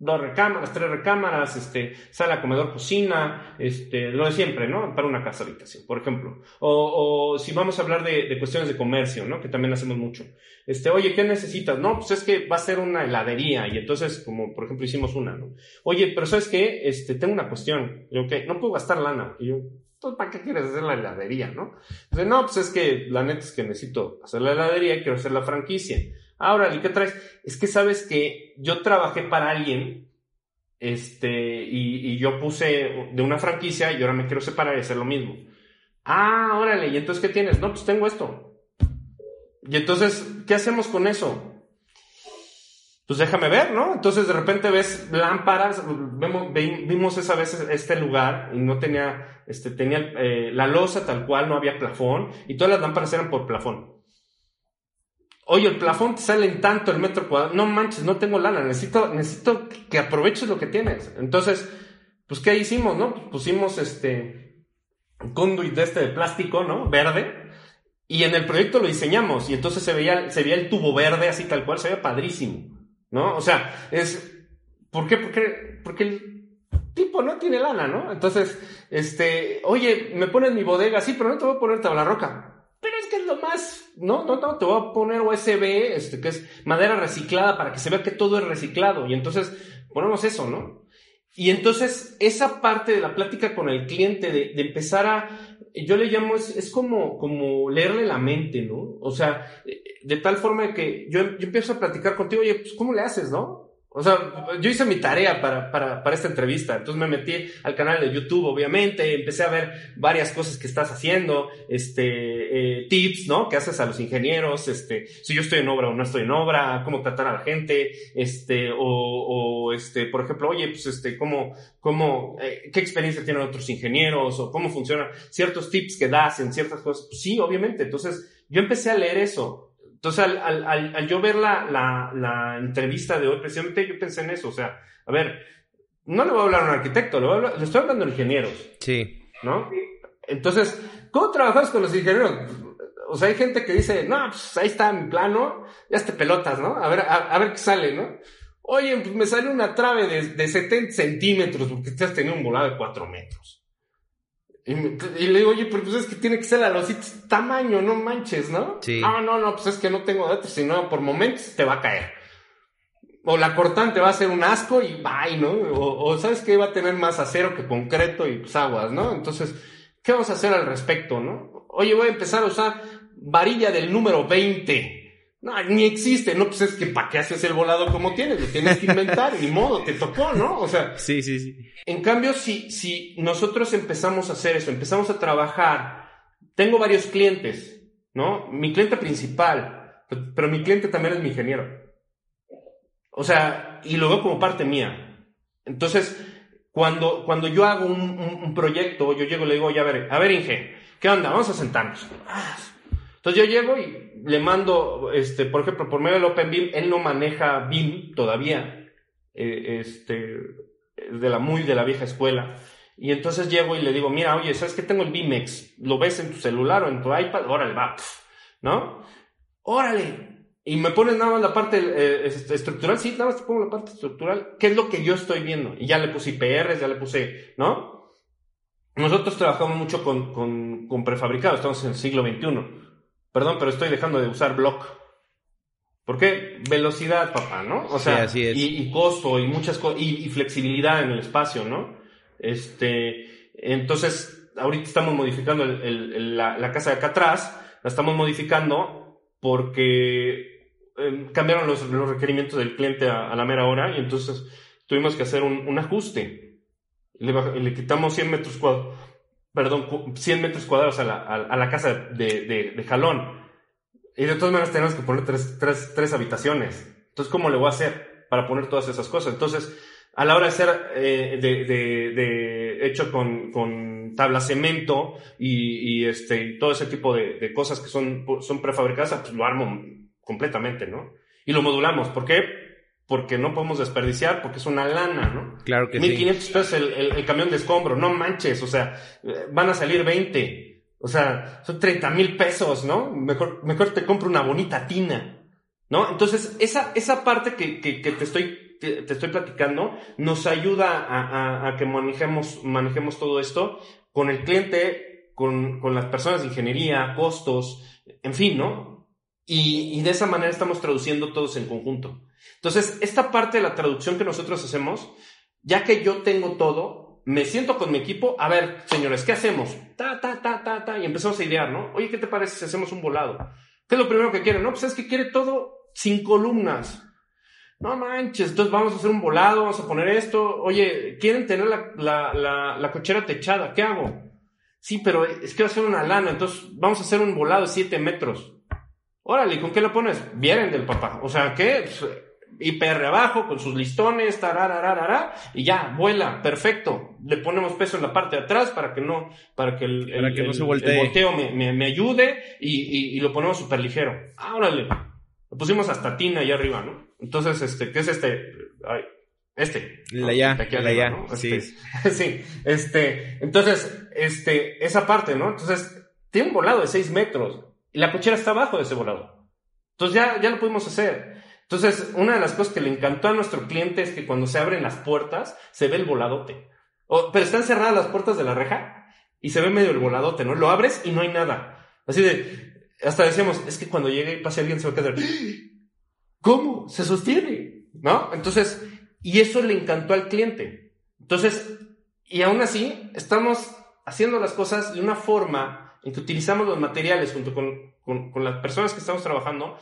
dos recámaras, tres recámaras, este, sala, comedor, cocina, este, lo de siempre, ¿no? Para una casa habitación, por ejemplo. O, o si vamos a hablar de, de, cuestiones de comercio, ¿no? Que también hacemos mucho. Este, oye, ¿qué necesitas? No, pues es que va a ser una heladería y entonces, como por ejemplo hicimos una, ¿no? Oye, pero ¿sabes qué? Este, tengo una cuestión. Yo, ¿qué? No puedo gastar lana. Y yo, entonces, ¿para qué quieres hacer la heladería, no? Entonces, no, pues es que la neta es que necesito hacer la heladería y quiero hacer la franquicia. Ahora, ¿y qué traes? Es que sabes que yo trabajé para alguien, este, y, y, yo puse de una franquicia y ahora me quiero separar y hacer lo mismo. Ah, órale, ¿y entonces qué tienes? No, pues tengo esto. Y entonces, ¿qué hacemos con eso? pues déjame ver, ¿no? Entonces de repente ves lámparas, vemos, vimos esa vez este lugar y no tenía, este, tenía eh, la losa tal cual, no había plafón y todas las lámparas eran por plafón. Oye, el plafón te sale en tanto el metro cuadrado. No manches, no tengo lana, necesito, necesito que aproveches lo que tienes. Entonces, pues, ¿qué hicimos, no? Pues pusimos este conduit de este de plástico, ¿no? Verde. Y en el proyecto lo diseñamos y entonces se veía, se veía el tubo verde así tal cual, se veía padrísimo. ¿no? O sea, es, ¿por qué? Porque, porque el tipo no tiene lana, ¿no? Entonces, este, oye, me pones mi bodega, sí, pero no te voy a poner tabla roca. Pero es que es lo más, no, no, no, te voy a poner USB, este, que es madera reciclada para que se vea que todo es reciclado. Y entonces ponemos eso, ¿no? Y entonces esa parte de la plática con el cliente, de, de empezar a, yo le llamo, es, es, como, como leerle la mente, ¿no? O sea, de tal forma que yo, yo empiezo a platicar contigo, oye, pues ¿cómo le haces, no? O sea, yo hice mi tarea para, para, para, esta entrevista, entonces me metí al canal de YouTube, obviamente, empecé a ver varias cosas que estás haciendo, este, eh, tips, ¿no? Que haces a los ingenieros, este, si yo estoy en obra o no estoy en obra, cómo tratar a la gente, este, o, o este, por ejemplo, oye, pues este, cómo, cómo, eh, qué experiencia tienen otros ingenieros, o cómo funcionan ciertos tips que das en ciertas cosas. Pues sí, obviamente, entonces yo empecé a leer eso, entonces, al, al, al, yo ver la, la, la, entrevista de hoy, precisamente yo pensé en eso. O sea, a ver, no le voy a hablar a un arquitecto, le, le estoy hablando a ingenieros. Sí. ¿No? Entonces, ¿cómo trabajas con los ingenieros? O sea, hay gente que dice, no, pues ahí está mi plano, ya te pelotas, ¿no? A ver, a, ver qué sale, ¿no? Oye, pues me sale una trave de, de 70 centímetros porque te has tenido un volado de 4 metros. Y, le digo, oye, pero pues es que tiene que ser la losita tamaño, no manches, ¿no? Sí. Ah, no, no, pues es que no tengo datos, sino por momentos te va a caer. O la cortante va a ser un asco y bye, ¿no? O, sabes que va a tener más acero que concreto y pues aguas, ¿no? Entonces, ¿qué vamos a hacer al respecto, no? Oye, voy a empezar a usar varilla del número 20. No, ni existe, no, pues es que ¿para qué haces el volado como tienes? Lo tienes que inventar, ni modo, te tocó, ¿no? O sea. Sí, sí, sí. En cambio, si, si nosotros empezamos a hacer eso, empezamos a trabajar, tengo varios clientes, ¿no? Mi cliente principal, pero mi cliente también es mi ingeniero. O sea, y lo veo como parte mía. Entonces, cuando, cuando yo hago un, un, proyecto, yo llego y le digo, oye, a ver, a ver, Inge, ¿qué onda? Vamos a sentarnos. Ah, entonces yo llego y le mando, este, por ejemplo, por medio del OpenBIM, él no maneja BIM todavía, eh, este, de la muy de la vieja escuela. Y entonces llego y le digo, mira, oye, ¿sabes que tengo el BIMEX? ¿Lo ves en tu celular o en tu iPad? Órale, va, ¿no? Órale. Y me pones nada más la parte eh, estructural, sí, nada más te pongo la parte estructural, ¿qué es lo que yo estoy viendo? Y ya le puse IPRs, ya le puse, ¿no? Nosotros trabajamos mucho con, con, con prefabricados, estamos en el siglo XXI. Perdón, pero estoy dejando de usar block. ¿Por qué? Velocidad, papá, ¿no? O sea, Y, costo y muchas cosas, y, flexibilidad en el espacio, ¿no? Este, entonces, ahorita estamos modificando la, casa de acá atrás, la estamos modificando porque em, cambiaron los, requerimientos del cliente a, la mera hora y entonces tuvimos que hacer un, ajuste. Le, le, quitamos 100 metros cuadrados perdón, 100 metros cuadrados a la, a, la casa de, de, jalón. Y de todas maneras tenemos que poner tres, tres, tres, habitaciones. Entonces, ¿cómo le voy a hacer para poner todas esas cosas? Entonces, a la hora de ser eh, de, de, hecho con, con tabla cemento y, y, este, todo ese tipo de, cosas que son, son prefabricadas, pues lo armo completamente, ¿no? Y lo modulamos. ¿Por qué? Porque no podemos desperdiciar, porque es una lana, ¿no? Claro que 1500 sí. pesos el, el, camión de escombro, no manches, o sea, van a salir 20, o sea, son 30 mil pesos, ¿no? Mejor, mejor te compro una bonita tina, ¿no? Entonces, esa, esa parte que, que, que te estoy te, te, estoy platicando nos ayuda a, a, a, que manejemos, manejemos todo esto con el cliente, con, con las personas de ingeniería, costos, en fin, ¿no? Y, y de esa manera estamos traduciendo todos en conjunto. Entonces, esta parte de la traducción que nosotros hacemos, ya que yo tengo todo, me siento con mi equipo, a ver, señores, ¿qué hacemos? Ta, ta, ta, ta, ta, y empezamos a idear, ¿no? Oye, ¿qué te parece si hacemos un volado? ¿Qué es lo primero que quieren? No, pues es que quiere todo sin columnas. No manches, entonces vamos a hacer un volado, vamos a poner esto. Oye, quieren tener la, cochera techada, ¿qué hago? Sí, pero es que va a ser una lana, entonces vamos a hacer un volado de 7 metros. Órale, ¿y con qué lo pones? Vienen del papá. O sea, ¿qué? IPR abajo, con sus listones, tarararara, y ya, vuela, perfecto. Le ponemos peso en la parte de atrás para que no, para que el, Para que no se voltee. el volteo me, me- me ayude y, y- y lo ponemos súper ligero. Ah, órale. Lo pusimos hasta tina allá arriba, ¿no? Entonces, este, ¿qué es este? Ay, este. La ya, aquí la arriba, ya, ¿no? sí. Este, sí, este, entonces, este, esa parte, ¿no? Entonces, tiene un volado de 6 metros y la cochera está abajo de ese volado. Entonces ya, ya lo pudimos hacer. Entonces, una de las cosas que le encantó a nuestro cliente es que cuando se abren las puertas, se ve el voladote. Pero están cerradas las puertas de la reja y se ve medio el voladote, ¿no? Lo abres y no hay nada. Así de, hasta decíamos, es que cuando llegue y pase alguien se va a quedar, ¿cómo? Se sostiene, ¿no? Entonces, y eso le encantó al cliente. Entonces, y aún así, estamos haciendo las cosas de una forma en que utilizamos los materiales junto con- con las personas que estamos trabajando,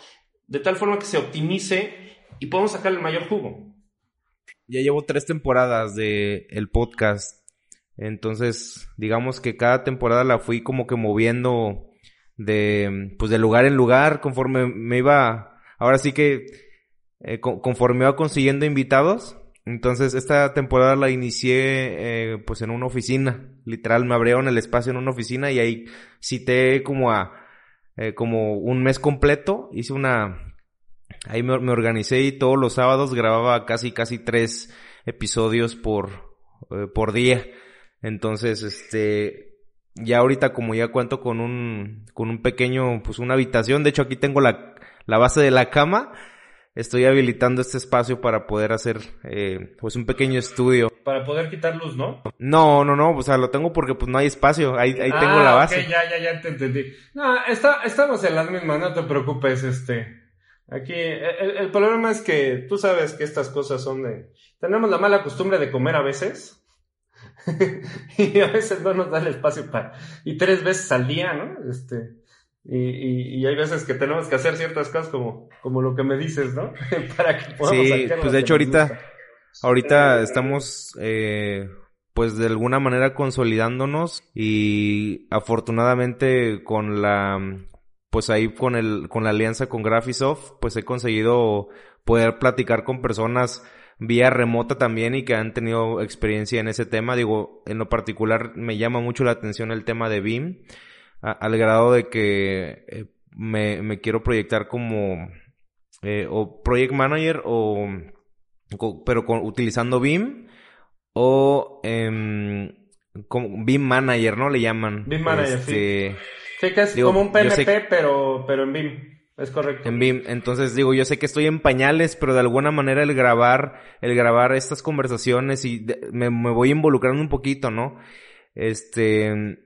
de tal forma que se optimice y podamos sacar el mayor jugo. Ya llevo tres temporadas de el podcast. Entonces, digamos que cada temporada la fui como que moviendo de, pues de lugar en lugar conforme me iba, ahora sí que eh, co- conforme iba consiguiendo invitados. Entonces, esta temporada la inicié eh, pues en una oficina. Literal, me abrieron el espacio en una oficina y ahí cité como a, eh, como un mes completo. Hice una, Ahí me, me organicé y todos los sábados grababa casi, casi tres episodios por, eh, por día. Entonces, este, ya ahorita como ya cuento con un, con un pequeño, pues una habitación. De hecho, aquí tengo la, la base de la cama. Estoy habilitando este espacio para poder hacer, eh, pues un pequeño estudio. Para poder quitar luz, ¿no? No, no, no, o sea, lo tengo porque pues no hay espacio. Ahí, ahí tengo Ah, la ok, base. ya, ya, ya te entendí. No, está, estamos en las mismas, no te preocupes, este. Aquí, el, el problema es que tú sabes que estas cosas son de. Tenemos la mala costumbre de comer a veces. y a veces no nos da el espacio para. Y tres veces al día, ¿no? Este. Y, y, y hay veces que tenemos que hacer ciertas cosas como, como lo que me dices, ¿no? para que podamos Sí, pues de hecho ahorita, ahorita estamos, eh, pues de alguna manera consolidándonos y afortunadamente con la, pues ahí con el, con la alianza con Graphisoft, pues he conseguido poder platicar con personas vía remota también y que han tenido experiencia en ese tema. Digo, en lo particular me llama mucho la atención el tema de BIM, a- al grado de que eh, me, me quiero proyectar como eh, o project manager o pero con, utilizando BIM o em, como BIM manager, ¿no? Le llaman. BIM manager, Este, Sí, que es digo, como un PNP, pero, pero en BIM. Es correcto. En BIM. Entonces digo, yo sé que estoy en pañales, pero de alguna manera el grabar, el grabar estas conversaciones y de- me, me voy involucrando un poquito, ¿no? Este,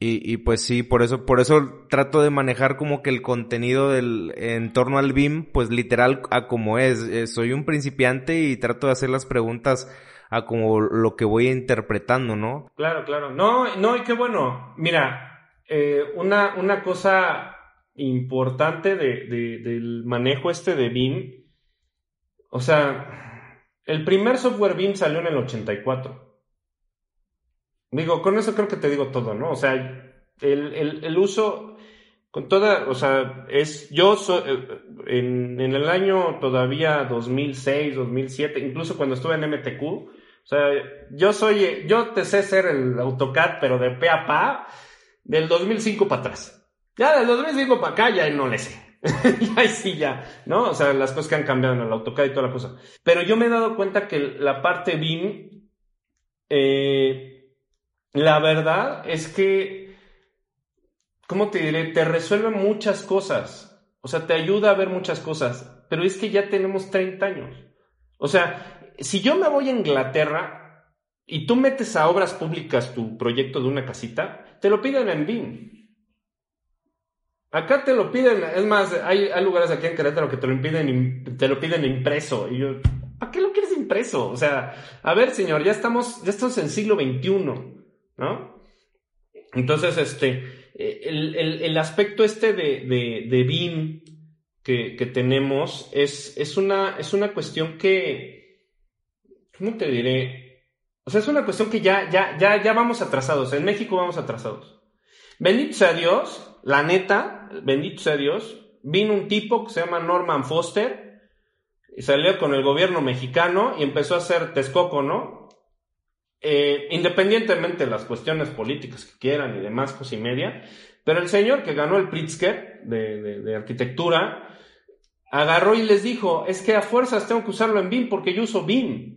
y, y pues sí, por eso, por eso trato de manejar como que el contenido del, en torno al BIM, pues literal a como es. Eh, soy un principiante y trato de hacer las preguntas a como lo que voy interpretando, ¿no? Claro, claro. No, no, y qué bueno. Mira, eh, una, una cosa importante de, de- del manejo este de BIM, o sea, el primer software BIM salió en el 84. Digo, con eso creo que te digo todo, ¿no? O sea, el, el- el uso, con toda, o sea, es, yo so- eh, en, en el año todavía 2006, 2007, incluso cuando estuve en MTQ, o sea, yo soy, yo te sé ser el AutoCAD, pero de pe a pa, del 2005 para atrás. Ya del 2005 para acá ya no le sé. ya sí ya, ¿no? O sea, las cosas que han cambiado en el AutoCAD y toda la cosa. Pero yo me he dado cuenta que la parte BIM, eh, la verdad es que, ¿cómo te diré? Te resuelve muchas cosas. O sea, te ayuda a ver muchas cosas. Pero es que ya tenemos 30 años. O sea, si yo me voy a Inglaterra y tú metes a obras públicas tu proyecto de una casita, te lo piden en BIM. Acá te lo piden, es más, hay, hay lugares aquí en Querétaro que te lo impiden, im- te lo piden impreso. Y yo, ¿para qué lo quieres impreso? O sea, a ver, señor, ya estamos, ya estamos en siglo XXI, ¿no? Entonces, este, eh, el, el- el aspecto este de, de, de BIM que, que tenemos es, es, una, es una cuestión que, ¿cómo te diré? O sea, es una cuestión que ya, ya, ya, ya vamos atrasados. En México vamos atrasados. Bendito sea Dios, la neta, bendito sea Dios, vino un tipo que se llama Norman Foster, y salió con el gobierno mexicano y empezó a hacer Texcoco, ¿no? Eh, independientemente de las cuestiones políticas que quieran y demás, cosa y media, pero el señor que ganó el Pritzker de, de, arquitectura, agarró y les dijo, es que a fuerzas tengo que usarlo en BIM porque yo uso BIM.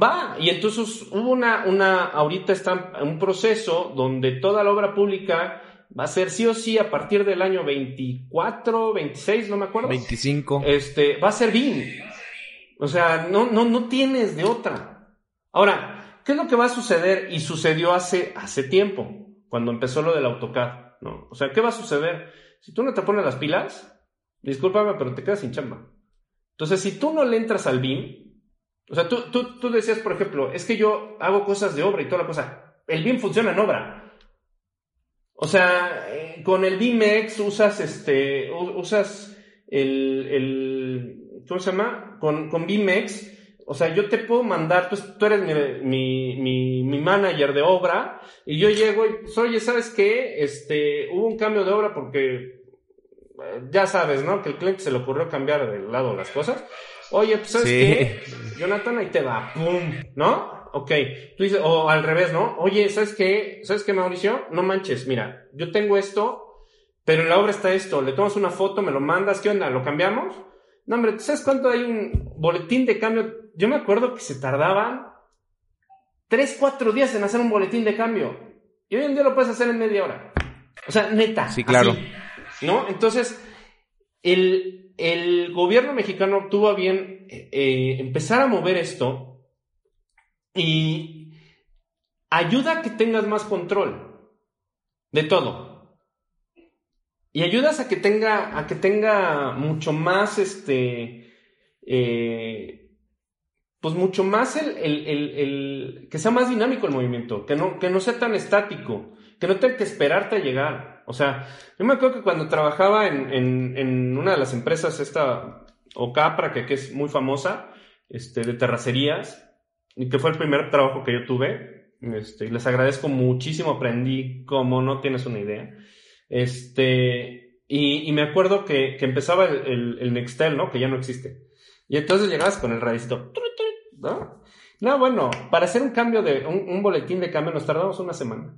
Va, y entonces hubo una, una, ahorita está un proceso donde toda la obra pública va a ser sí o sí a partir del año 24, 26, no me acuerdo. 25. Este, va a ser BIM. O sea, no, no, no tienes de otra. Ahora, ¿qué es lo que va a suceder? Y sucedió hace, hace tiempo, cuando empezó lo del AutoCAD, ¿no? O sea, ¿qué va a suceder? Si tú no te pones las pilas, discúlpame, pero te quedas sin chamba. Entonces, si tú no le entras al BIM, o sea, tú, tú, tú decías, por ejemplo, es que yo hago cosas de obra y toda la cosa. El BIM funciona en obra. O sea, eh, con el BIMEX usas este, usas el, el ¿cómo se llama? Con, con BIMEX, o sea, yo te puedo mandar, tú, tú eres mi, mi, mi, manager de obra, y yo llego y, pues, oye, ¿sabes qué? Este, hubo un cambio de obra porque, eh, ya sabes, ¿no? Que el cliente se le ocurrió cambiar de lado las cosas. Oye, pues, ¿sabes qué? Jonathan, ahí te va, ¡pum! ¿No? ok. Tú dices, o al revés, ¿no? Oye, ¿sabes qué? ¿Sabes qué, Mauricio? No manches, mira, yo tengo esto, pero en la obra está esto. Le tomas una foto, me lo mandas, ¿qué onda? ¿Lo cambiamos? No, hombre, ¿sabes cuánto hay un boletín de cambio? Yo me acuerdo que se tardaban tres, cuatro días en hacer un boletín de cambio. Y hoy en día lo puedes hacer en media hora. O sea, neta. Sí, claro. ¿No? Entonces, el, el, gobierno mexicano tuvo a bien eh, empezar a mover esto y ayuda a que tengas más control de todo. Y ayudas a que tenga, a que tenga mucho más, este, eh, pues mucho más el, el, que sea más dinámico el movimiento, que no, que no sea tan estático, que no tenga que esperarte a llegar. O sea, yo me acuerdo que cuando trabajaba en, en, una de las empresas, esta Ocapra, que, que es muy famosa, este, de terracerías, que fue el primer trabajo que yo tuve. Este, y les agradezco muchísimo, aprendí como no tienes una idea. Este, y, me acuerdo que, empezaba el, el, Nextel, ¿no? Que ya no existe. Y entonces llegabas con el radicito, ¿no? No, bueno, para hacer un cambio de, un, boletín de cambio nos tardamos una semana.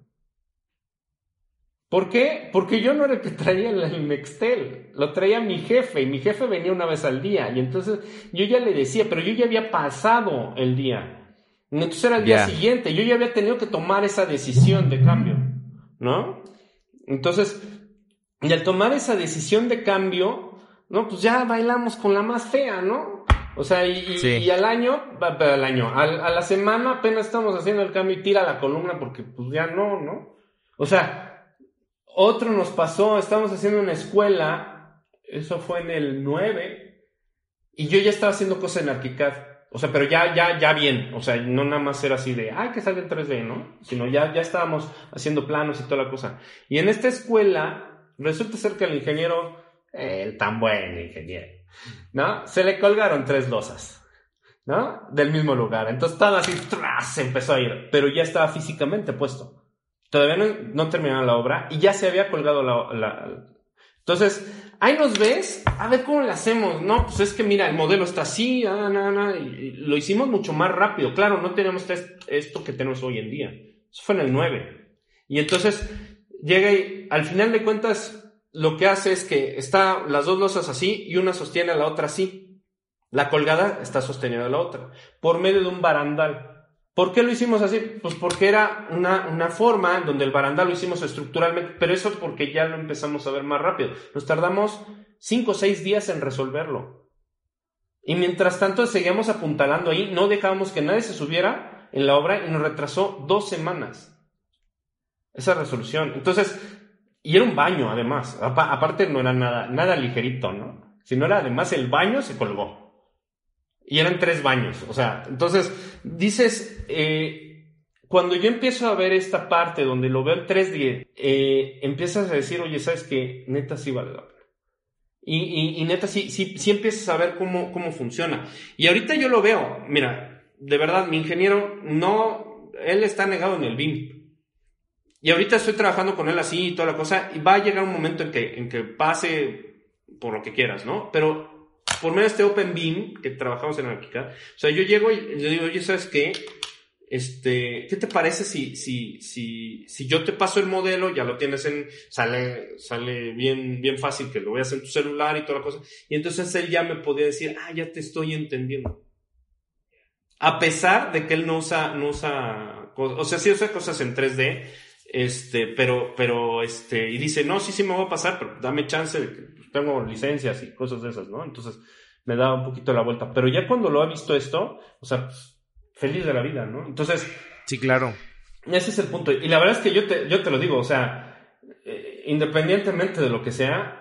¿Por qué? Porque yo no era el que traía el Nextel, lo traía mi jefe y mi jefe venía una vez al día y entonces yo ya le decía, pero yo ya había pasado el día. Entonces era el día siguiente. Yo ya había tenido que tomar esa decisión de cambio, ¿no? Entonces, y al tomar esa decisión de cambio, ¿no? Pues ya bailamos con la más fea, ¿no? O sea, y, al año, al año, a, la semana apenas estamos haciendo el cambio y tira la columna porque pues ya no, ¿no? O sea, otro nos pasó, estamos haciendo una escuela, eso fue en el 9, y yo ya estaba haciendo cosas en ArchiCAD. O sea, pero ya, ya, ya bien. O sea, no nada más era así de, ay, que salga en 3D, ¿no? Sino ya, ya estábamos haciendo planos y toda la cosa. Y en esta escuela, resulta ser que el ingeniero, el tan buen ingeniero, ¿no? Se le colgaron tres losas, ¿no? Del mismo lugar. Entonces todo así, ¡tras! empezó a ir. Pero ya estaba físicamente puesto. Todavía no, no terminaron la obra y ya se había colgado la entonces, ahí nos ves, a ver cómo le hacemos. No, pues es que mira, el modelo está así, ah, y lo hicimos mucho más rápido. Claro, no tenemos esto que tenemos hoy en día. Eso fue en el 9. Y entonces llega y al final de cuentas lo que hace es que está las dos losas así y una sostiene a la otra así. La colgada está sostenida a la otra por medio de un barandal. ¿Por qué lo hicimos así? Pues porque era una, una forma donde el barandal lo hicimos estructuralmente, pero eso porque ya lo empezamos a ver más rápido. Nos tardamos cinco o seis días en resolverlo. Y mientras tanto seguíamos apuntalando ahí, no dejábamos que nadie se subiera en la obra y nos retrasó dos semanas esa resolución. Entonces, y era un baño además, aparte no era nada, nada ligerito, ¿no? Sino era además el baño se colgó. Y eran tres baños. O sea, entonces dices, eh, cuando yo empiezo a ver esta parte donde lo veo en 3D, eh, empiezas a decir, oye, ¿sabes qué? Neta sí vale la pena. Y, y, neta sí, sí, sí empiezas a ver cómo, cómo funciona. Y ahorita yo lo veo, mira, de verdad, mi ingeniero no, él está negado en el BIM. Y ahorita estoy trabajando con él así y toda la cosa, y va a llegar un momento en que, en que pase por lo que quieras, ¿no? Pero por medio de este Open Beam que trabajamos en ArchiCAD, o sea, yo llego y le digo, oye, ¿sabes qué? Este, ¿qué te parece si, si, si, si yo te paso el modelo, ya lo tienes en, sale, sale bien, bien fácil que lo veas en tu celular y toda la cosa. Y entonces él ya me podía decir, ah, ya te estoy entendiendo. A pesar de que él no usa, no usa, o sea, sí usa cosas en 3D, este, pero, pero, este, y dice, no, sí, sí me voy a pasar, pero dame chance de que tengo licencias y cosas de esas, ¿no? Entonces me da un poquito la vuelta. Pero ya cuando lo ha visto esto, o sea, pues, feliz de la vida, ¿no? Entonces. Sí, claro. Ese es el punto. Y la verdad es que yo te, yo te lo digo, o sea, eh, independientemente de lo que sea,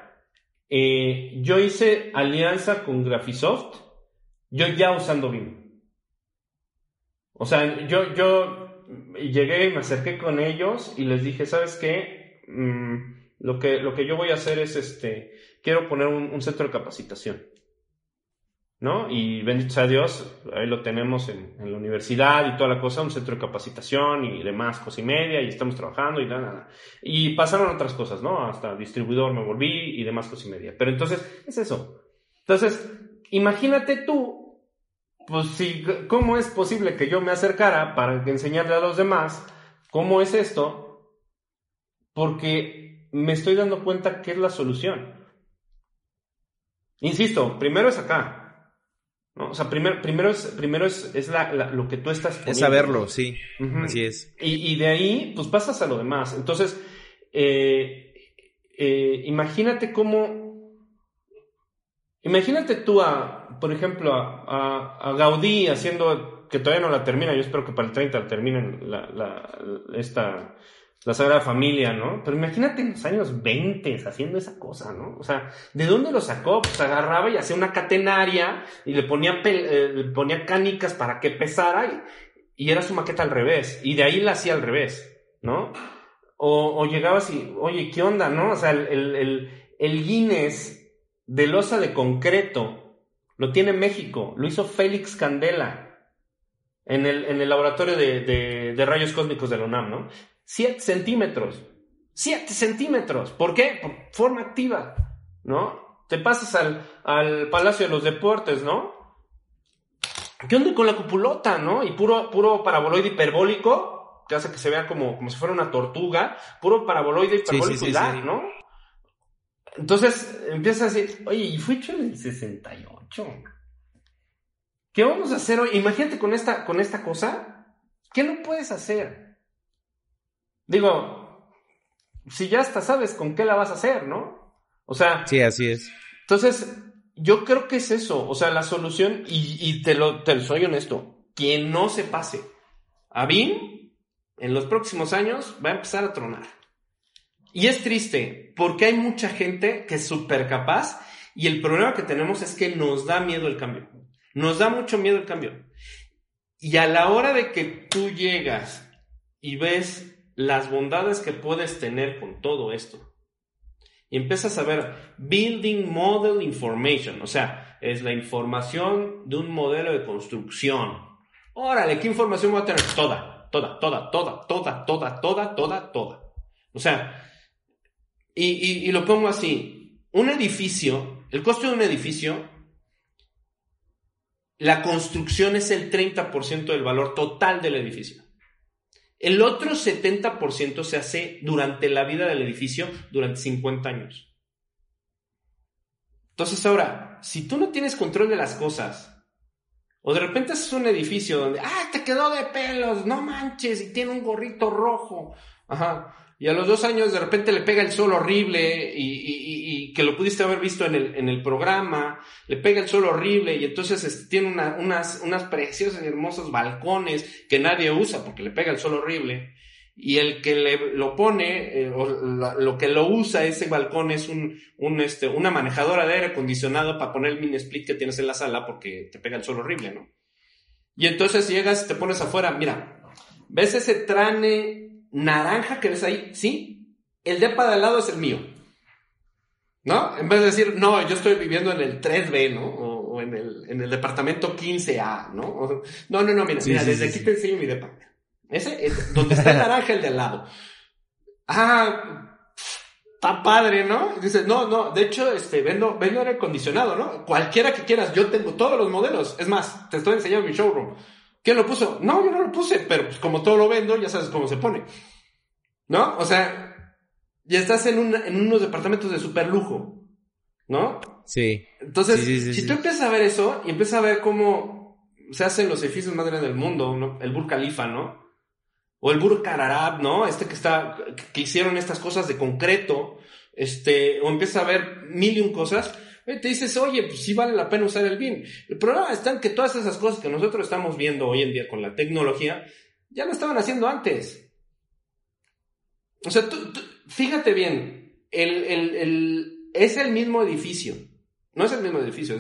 eh, yo hice alianza con Graphisoft, yo ya usando BIM. O sea, yo, yo llegué y me acerqué con ellos y les dije, ¿sabes qué? Mm, lo, que, lo que yo voy a hacer es, este, quiero poner un centro de capacitación. ¿no? Y bendito sea Dios, ahí lo tenemos en, la universidad y toda la cosa, un centro de capacitación y demás, cosa y media, y estamos trabajando y nada, nada. Y pasaron otras cosas, ¿no? Hasta distribuidor me volví y demás, cosa y media. Pero entonces, es eso. Entonces, imagínate tú, pues si, ¿cómo es posible que yo me acercara para enseñarle a los demás cómo es esto? Porque me estoy dando cuenta que es la solución. Insisto, primero es acá, o sea, primero, primero es, primero es, es la, lo que tú estás Es saberlo, sí. Así es. Y, y, de ahí, pues pasas a lo demás. Entonces, eh, eh, imagínate cómo. Imagínate tú a, por ejemplo, a, a, Gaudí haciendo, que todavía no la termina, yo espero que para el 30 terminen la, la, esta la Sagrada Familia, ¿no? Pero imagínate en los años 20 haciendo esa cosa, ¿no? O sea, ¿de dónde lo sacó? Pues agarraba y hacía una catenaria y le ponía, eh, le ponía canicas para que pesara y, era su maqueta al revés. Y de ahí la hacía al revés, ¿no? O, o llegabas y, oye, ¿qué onda, no? O sea, el, el, el Guinness de losa de concreto lo tiene México, lo hizo Félix Candela en el, en el laboratorio de, de, de rayos cósmicos de la UNAM, ¿no? 7 centímetros. 7 centímetros. ¿Por qué? Por forma activa, ¿no? Te pasas al, al Palacio de los Deportes, ¿no? ¿Qué onda con la cupulota, no? Y puro, puro paraboloide hiperbólico, que hace que se vea como, como si fuera una tortuga, puro paraboloide hiperbólico. Entonces empiezas a decir, oye, y fue hecho en el 68. ¿Qué vamos a hacer hoy? Imagínate con esta, con esta cosa. ¿Qué no puedes hacer? Digo, si ya hasta sabes con qué la vas a hacer, ¿no? O sea. Sí, así es. Entonces, yo creo que es eso. O sea, la solución, y, te, lo, te soy honesto, quien no se pase a BIM, en los próximos años va a empezar a tronar. Y es triste, porque hay mucha gente que es súper capaz, y el problema que tenemos es que nos da miedo el cambio. Nos da mucho miedo el cambio. Y a la hora de que tú llegas y ves las bondades que puedes tener con todo esto. Y empiezas a ver Building Model Information, o sea, es la información de un modelo de construcción. Órale, ¿qué información voy a tener? Toda, toda, toda, toda, toda, toda, toda, toda, toda. O sea, y, y lo pongo así, un edificio, el costo de un edificio, la construcción es el 30% del valor total del edificio. El otro 70% se hace durante la vida del edificio, durante 50 años. Entonces ahora, si tú no tienes control de las cosas, o de repente haces un edificio donde, ah, te quedó de pelos, no manches, y tiene un gorrito rojo, ajá, y a los dos años de repente le pega el sol horrible y, que lo pudiste haber visto en el, en el, programa, le pega el sol horrible y entonces este, tiene unas, unas preciosas y hermosos balcones que nadie usa porque le pega el sol horrible y el que le lo pone, eh, o lo que lo usa ese balcón es un, un, este, una manejadora de aire acondicionado para poner el mini split que tienes en la sala porque te pega el sol horrible, ¿no? Y entonces llegas, te pones afuera, mira, ves ese trane naranja que ves ahí, sí, el depa de al lado es el mío. ¿No? En vez de decir, no, yo estoy viviendo en el 3B, ¿no? O, en, el, en el departamento 15A, ¿no? no, no, no, mira, mira desde aquí te enseño mi depa. Ese es donde está el naranja, el de al lado. Ah, está padre, ¿no? Y dice, no, no, de hecho, este, vendo, vendo aire acondicionado, ¿no? Cualquiera que quieras, yo tengo todos los modelos. Es más, te estoy enseñando mi showroom. ¿Quién lo puso? No, yo no lo puse, pero pues como todo lo vendo, ya sabes cómo se pone. ¿No? O sea, ya estás en, un, en unos departamentos de super lujo, ¿no? Sí. Entonces, si tú empiezas a ver eso y empiezas a ver cómo se hacen los edificios más grandes del mundo, ¿no? El Burj Khalifa, ¿no? O el Burj Arab, ¿no? Este que está, que hicieron estas cosas de concreto, este, o empieza a ver mil y un cosas, te dices, oye, pues sí vale la pena usar el BIM. El problema está en que todas esas cosas que nosotros estamos viendo hoy en día con la tecnología, ya lo estaban haciendo antes. O sea, tú, fíjate bien, el, el, el, es el mismo edificio. No es el mismo edificio,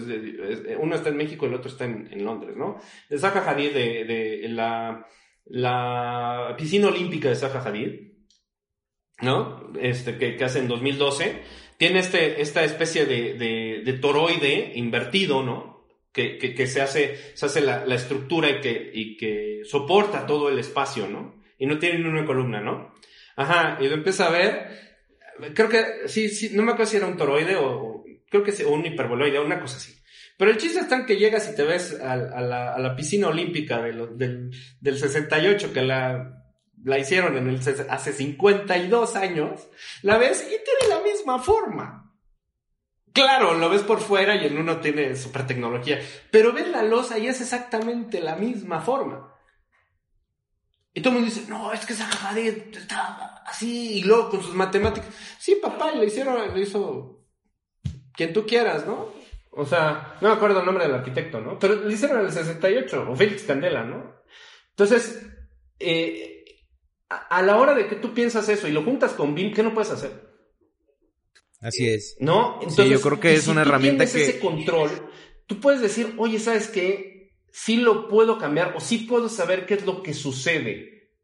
uno está en México y el otro está en, Londres, ¿no? De Zaha Hadid, de, de la la piscina olímpica de Zaha Hadid, ¿no? Este, que, que hace en 2012, tiene este, esta especie de, de, toroide invertido, ¿no? Que, que, se hace, se hace la, la, estructura y que, y que soporta todo el espacio, ¿no? Y no tiene una columna, ¿no? Ajá, y lo empieza a ver, creo que, sí, sí, no me acuerdo si era un toroide o, creo que es un hiperboloide, una cosa así. Pero el chiste está en que llegas y te ves a, la, a la, piscina olímpica del, del 68, que la, la hicieron en el, hace 52 años, la ves y tiene la misma forma. Claro, lo ves por fuera y en uno tiene super tecnología, pero ves la losa y es exactamente la misma forma. Y todo el mundo dice, no, es que esa Hadid está así, y luego con sus matemáticas. Sí, papá, y le hicieron, le hizo quien tú quieras, ¿no? O sea, no me acuerdo el nombre del arquitecto, ¿no? Pero le hicieron en el 68, o Félix Candela, ¿no? Entonces, eh, a, la hora de que tú piensas eso y lo juntas con BIM, ¿qué no puedes hacer? Así es. ¿No? Entonces, sí, yo creo que es una herramienta que... ese control, tú puedes decir, oye, ¿sabes qué? Sí lo puedo cambiar o sí puedo saber qué es lo que sucede,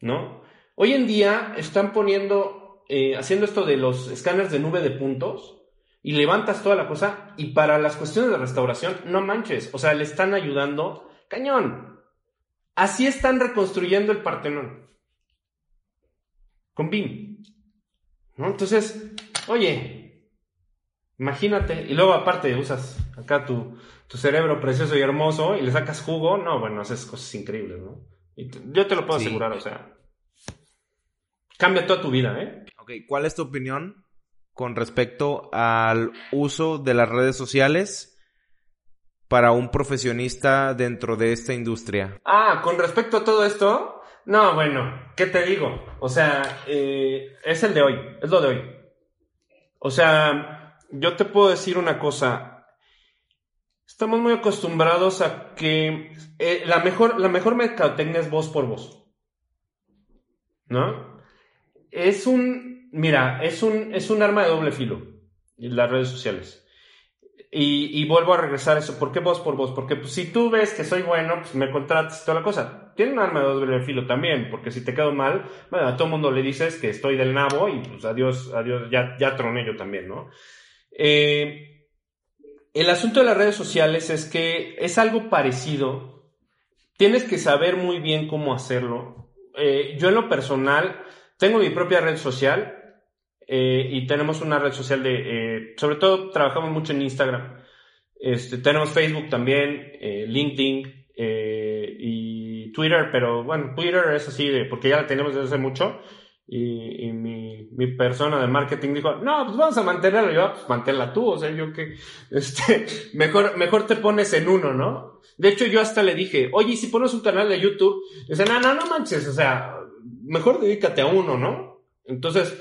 ¿no? Hoy en día están poniendo, eh, haciendo esto de los escáneres de nube de puntos, y levantas toda la cosa y para las cuestiones de restauración, no manches, o sea, le están ayudando cañón. Así están reconstruyendo el Partenón. Con BIM. ¿No? Entonces, oye, imagínate, y luego aparte usas acá tu, tu cerebro precioso y hermoso y le sacas jugo, no, bueno, haces cosas increíbles, ¿no? Y yo te lo puedo asegurar, o sea, cambia toda tu vida, ¿eh? Ok, ¿cuál es tu opinión con respecto al uso de las redes sociales para un profesionista dentro de esta industria? Ah, con respecto a todo esto, no, bueno, ¿qué te digo? O sea, eh, es el de hoy, es lo de hoy. O sea, yo te puedo decir una cosa. Estamos muy acostumbrados a que eh, la, mejor, la mejor mercadotecnia es voz por voz. ¿No? Es un Mira, es un, es un arma de doble filo, las redes sociales. Y, vuelvo a regresar a eso. ¿Por qué voz por voz? Porque pues, si tú ves que soy bueno, pues me contratas y toda la cosa. Tiene un arma de doble filo también, porque si te quedo mal, bueno, a todo mundo le dices que estoy del nabo y pues adiós, adiós, ya, ya troné yo también, ¿no? Eh, el asunto de las redes sociales es que es algo parecido. Tienes que saber muy bien cómo hacerlo. Eh, yo en lo personal tengo mi propia red social, eh, y tenemos una red social de, eh, sobre todo trabajamos mucho en Instagram. Este, tenemos Facebook también, eh, LinkedIn y Twitter, pero bueno, Twitter es así de, porque ya la tenemos desde hace mucho. Y, mi, mi, persona de marketing dijo, no, pues vamos a mantenerla. yo, pues manténla tú, o sea, yo que, este, mejor, mejor te pones en uno, ¿no? De hecho, yo hasta le dije, oye, si pones un canal de YouTube, dice, no, no, no manches, o sea, mejor dedícate a uno, ¿no? Entonces,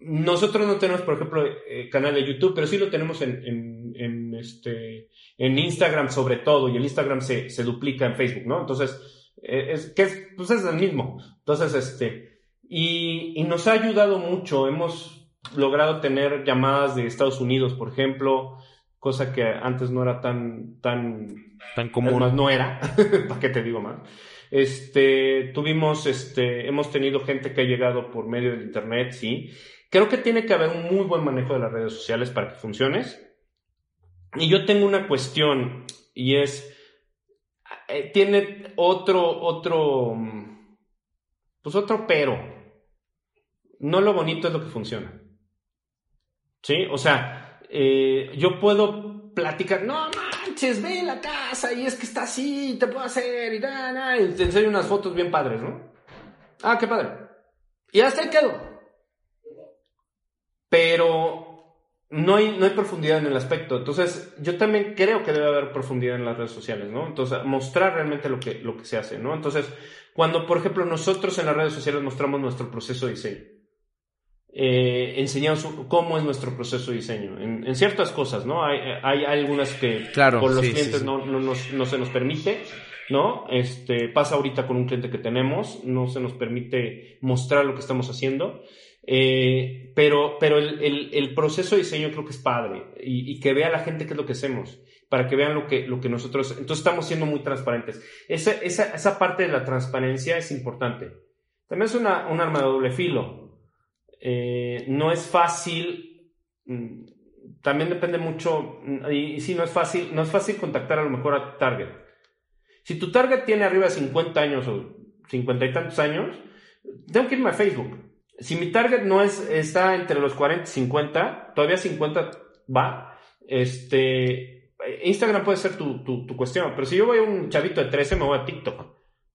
nosotros no tenemos, por ejemplo, eh, canal de YouTube, pero sí lo tenemos en, en, este, en Instagram sobre todo, y el Instagram se, se duplica en Facebook, ¿no? Entonces, eh, es, que es, pues es el mismo. Entonces, este, y, y nos ha ayudado mucho. Hemos logrado tener llamadas de Estados Unidos, por ejemplo, cosa que antes no era tan, tan, tan común. no era, ¿para qué te digo más? Este, tuvimos, este, hemos tenido gente que ha llegado por medio del internet, sí, Creo que tiene que haber un muy buen manejo de las redes sociales para que funciones. Y yo tengo una cuestión y es, eh, tiene otro, otro, pues otro pero. No lo bonito es lo que funciona. ¿Sí? O sea, eh, yo puedo platicar, no manches, ve la casa y es que está así, te puedo hacer y nada, te enseño unas fotos bien padres, ¿no? Ah, qué padre. Y hasta ahí quedo. Pero no hay, no hay profundidad en el aspecto. Entonces, yo también creo que debe haber profundidad en las redes sociales, ¿no? Entonces, mostrar realmente lo que, lo que se hace, ¿no? Entonces, cuando, por ejemplo, nosotros en las redes sociales mostramos nuestro proceso de diseño, eh, enseñamos cómo es nuestro proceso de diseño, en, ciertas cosas, ¿no? Hay, hay, algunas que claro, con los clientes No, no, no se nos permite, ¿no? Este, pasa ahorita con un cliente que tenemos, no se nos permite mostrar lo que estamos haciendo, eh, pero, pero el, el, proceso de diseño creo que es padre y, que vea la gente qué es lo que hacemos, para que vean lo que, lo que nosotros, entonces estamos siendo muy transparentes. Esa, esa, esa parte de la transparencia es importante. También es una, un arma de doble filo. Eh, no es fácil, mm, también depende mucho, y, y sí, no es fácil, no es fácil contactar a lo mejor a Target si tu target tiene arriba de 50 años o 50 y tantos años, tengo que irme a Facebook. Si mi target no es, está entre los 40 y 50, todavía 50 va, este, Instagram puede ser tu, tu, cuestión, pero si yo voy a un chavito de 13, me voy a TikTok,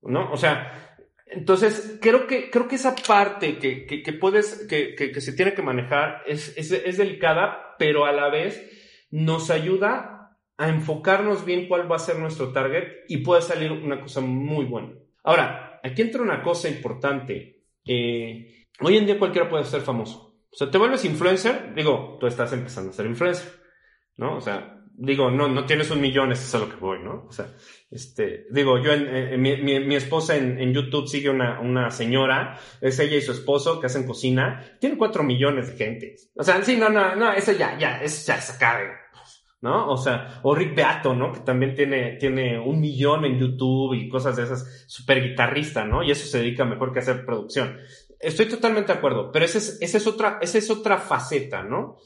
¿no? O sea, entonces, creo que, creo que esa parte que, que, que puedes, que, que, se tiene que manejar es, es, es delicada, pero a la vez nos ayuda a enfocarnos bien cuál va a ser nuestro target y puede salir una cosa muy buena. Ahora, aquí entra una cosa importante. Eh, hoy en día cualquiera puede ser famoso. O sea, te vuelves influencer, digo, tú estás empezando a ser influencer, ¿no? O sea, digo, no, no tienes un millón, eso es a lo que voy, ¿no? O sea, este, digo, yo, en, mi, mi, esposa en, en, YouTube sigue una, una señora, es ella y su esposo que hacen cocina, tiene cuatro millones de gente. O sea, sí, no, no, no, eso ya, ya, eso ya se acaba. ¿no? O sea, o Rick Beato, ¿no? Que también tiene, tiene un millón en YouTube y cosas de esas, super guitarrista, ¿no? Y eso se dedica mejor que a hacer producción. Estoy totalmente de acuerdo, pero esa es, esa es otra, esa es otra faceta, ¿no?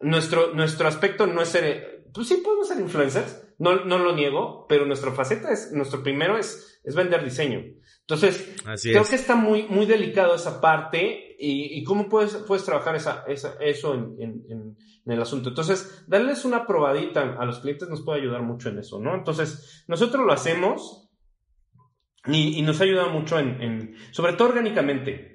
Nuestro, nuestro aspecto no es ser, pues sí podemos ser influencers, no, no lo niego, pero nuestra faceta es, nuestro primero es, es vender diseño. Entonces, creo que está muy, muy delicado esa parte y, y cómo puedes, puedes trabajar esa, esa, eso en, en, en, el asunto. Entonces, darles una probadita a los clientes nos puede ayudar mucho en eso, ¿no? Entonces, nosotros lo hacemos y, y nos ayuda mucho en, sobre todo orgánicamente.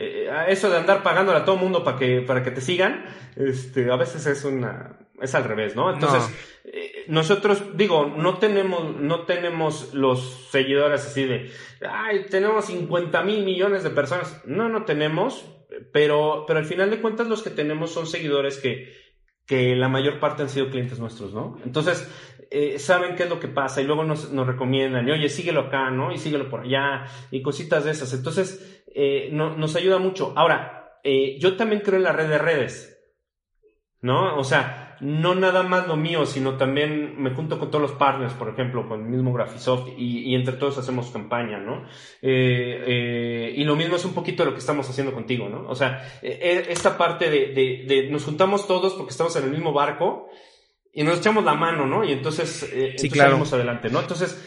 Eh, eso de andar pagándole a todo mundo para que, para que te sigan, este, a veces es una, es al revés, ¿no? Entonces, eh, nosotros, digo, no tenemos, no tenemos los seguidores así de, ay, tenemos 50 mil millones de personas. No, no tenemos, pero, pero al final de cuentas los que tenemos son seguidores que, que la mayor parte han sido clientes nuestros, ¿no? Entonces, eh, saben qué es lo que pasa y luego nos, nos recomiendan, y oye, síguelo acá, ¿no? Y síguelo por allá, y cositas de esas. Entonces, eh, no, nos ayuda mucho. Ahora, yo también creo en la red de redes, ¿no? O sea, no nada más lo mío, sino también me junto con todos los partners, por ejemplo, con el mismo Graphisoft y, entre todos hacemos campaña, ¿no? Eh, eh, y lo mismo es un poquito lo que estamos haciendo contigo, ¿no? O sea, eh, esta parte de, de, nos juntamos todos porque estamos en el mismo barco y nos echamos la mano, ¿no? Y entonces, sí, salimos adelante, ¿no? Entonces,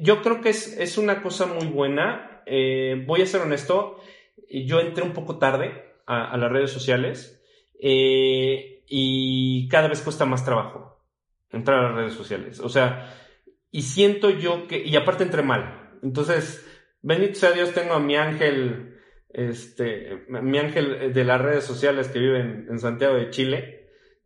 yo creo que es, es una cosa muy buena. voy a ser honesto, yo entré un poco tarde a, a las redes sociales. Eh, y cada vez cuesta más trabajo entrar a las redes sociales. O sea, y siento yo que, y aparte entré mal. Entonces, bendito sea Dios, tengo a mi ángel, este, mi ángel de las redes sociales que vive en, Santiago de Chile.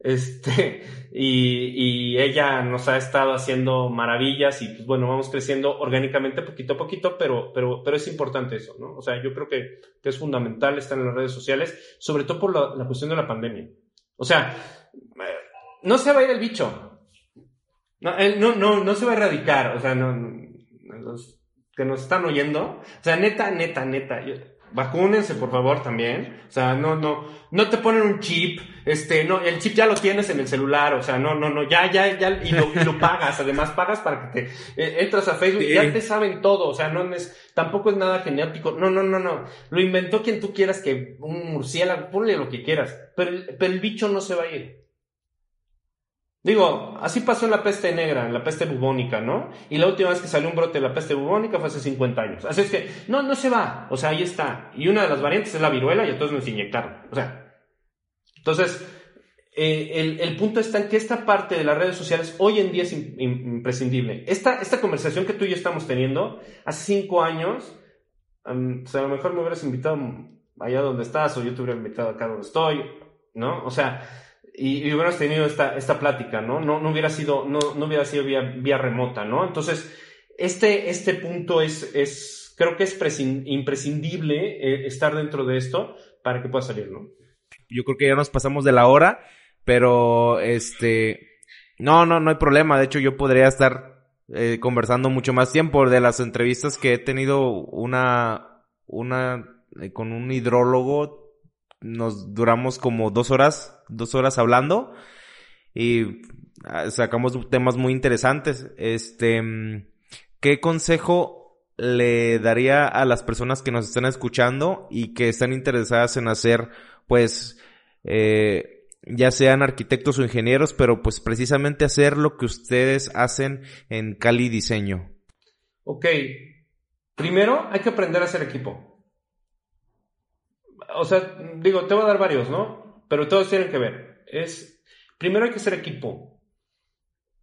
Este, y, y, ella nos ha estado haciendo maravillas y pues bueno, vamos creciendo orgánicamente poquito a poquito, pero, pero, pero es importante eso, ¿no? O sea, yo creo que, que es fundamental estar en las redes sociales, sobre todo por la, cuestión de la pandemia. O sea, no se va a ir el bicho. No, no, no, no se va a erradicar. O sea, no, los que nos están oyendo. O sea, neta, neta, neta. Vacúnense, por favor, también. O sea, no, no, no te ponen un chip, este, no, el chip ya lo tienes en el celular, o sea, no, no, no, ya, ya, ya, y lo, lo pagas, además pagas para que te, eh, entras a Facebook, y ya te saben todo, o sea, no es, tampoco es nada genético, no, no, no, no, lo inventó quien tú quieras que, un murciélago, ponle lo que quieras, pero pero el bicho no se va a ir. Digo, así pasó la peste negra, la peste bubónica, ¿no? Y la última vez que salió un brote de la peste bubónica fue hace 50 años. Así es que, no, no se va. O sea, ahí está. Y una de las variantes es la viruela y entonces nos inyectaron. O sea, entonces, eh, el, punto está en que esta parte de las redes sociales hoy en día es imprescindible. Esta, esta conversación que tú y yo estamos teniendo, hace cinco años, um, a lo mejor me hubieras invitado allá donde estás o yo te hubiera invitado acá donde estoy, ¿no? O sea, y, y hubieras tenido esta, esta plática, ¿no? No, hubiera sido, no, no hubiera sido vía, vía remota, ¿no? Entonces, este, este punto es, es, creo que es imprescindible eh, estar dentro de esto para que pueda salir, ¿no? Yo creo que ya nos pasamos de la hora, pero este, no, no, no hay problema. De hecho, yo podría estar eh, conversando mucho más tiempo de las entrevistas que he tenido una, una, eh, con un hidrólogo nos duramos como dos horas, dos horas hablando y ah, sacamos temas muy interesantes. Este, ¿qué consejo le daría a las personas que nos están escuchando y que están interesadas en hacer, pues, eh, ya sean arquitectos o ingenieros, pero pues precisamente hacer lo que ustedes hacen en Cali Diseño? Ok, primero hay que aprender a hacer equipo o sea, digo, te voy a dar varios, ¿no? Pero todos tienen que ver. Es, primero hay que ser equipo.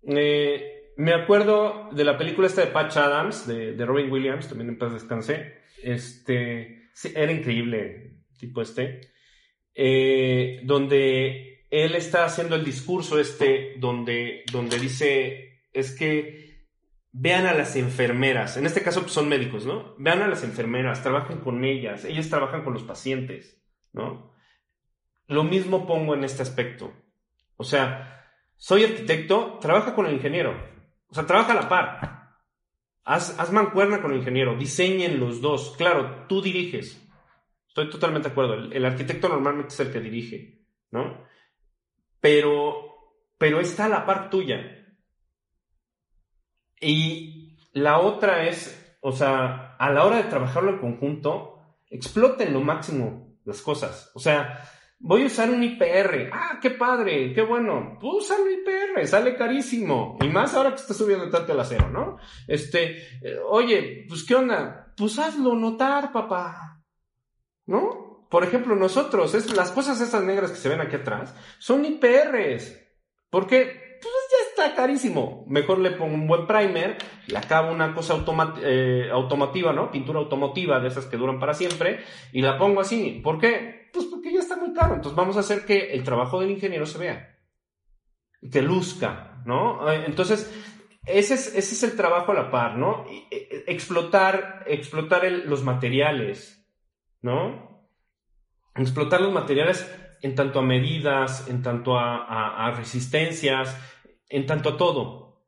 Eh, me acuerdo de la película esta de Patch Adams, de, Robin Williams, también en paz descansé. Este, era increíble, tipo este. Eh, donde él está haciendo el discurso este, donde, donde dice, es que vean a las enfermeras, en este caso pues, son médicos, ¿no? Vean a las enfermeras, trabajen con ellas, ellas trabajan con los pacientes, ¿no? Lo mismo pongo en este aspecto. O sea, soy arquitecto, trabaja con el ingeniero, o sea, trabaja a la par. Haz, haz mancuerna con el ingeniero, diseñen los dos. Claro, tú diriges. Estoy totalmente de acuerdo. El, el arquitecto normalmente es el que dirige, ¿no? Pero, pero está a la par tuya. Y la otra es, o sea, a la hora de trabajarlo en conjunto, exploten lo máximo las cosas. O sea, voy a usar un IPR. Ah, qué padre, qué bueno. Pues usa un IPR, sale carísimo. Y más ahora que está subiendo tanto el acero, ¿no? Este, eh, oye, pues qué onda. Pues hazlo notar, papá. ¿No? Por ejemplo, nosotros, es, las cosas estas negras que se ven aquí atrás, son IPRs. ¿Por qué? pues ya está carísimo. Mejor le pongo un buen primer, le acabo una cosa eh, automotiva, ¿no? Pintura automotiva de esas que duran para siempre, y la pongo así. ¿Por qué? Pues porque ya está muy caro. Entonces vamos a hacer que el trabajo del ingeniero se vea. Que luzca, ¿no? Eh, entonces, ese es, ese es el trabajo a la par, ¿no? Eh, explotar, explotar los materiales, ¿no? Explotar los materiales en tanto a medidas, en tanto a, resistencias, en tanto a todo.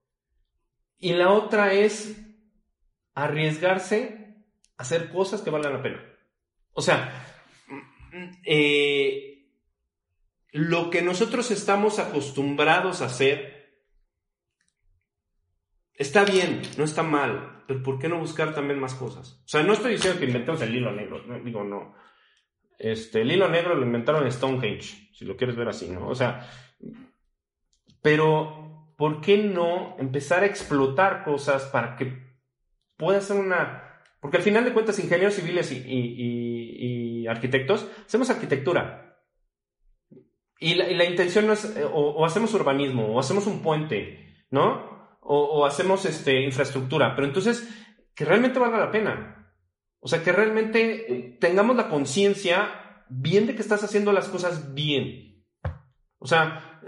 Y la otra es arriesgarse a hacer cosas que valgan la pena. O sea, eh, lo que nosotros estamos acostumbrados a hacer está bien, no está mal, pero ¿por qué no buscar también más cosas? O sea, no estoy diciendo que inventemos el hilo negro, digo, no. Este, el hilo negro lo inventaron en Stonehenge, si lo quieres ver así, ¿no? O sea, pero ¿por qué no empezar a explotar cosas para que pueda ser una... Porque al final de cuentas, ingenieros civiles y, arquitectos, hacemos arquitectura. Y la, intención no es, eh, o, hacemos urbanismo, o hacemos un puente, ¿no? O, hacemos este, infraestructura, pero entonces, que realmente valga la pena. O sea, que realmente tengamos la conciencia bien de que estás haciendo las cosas bien. O sea,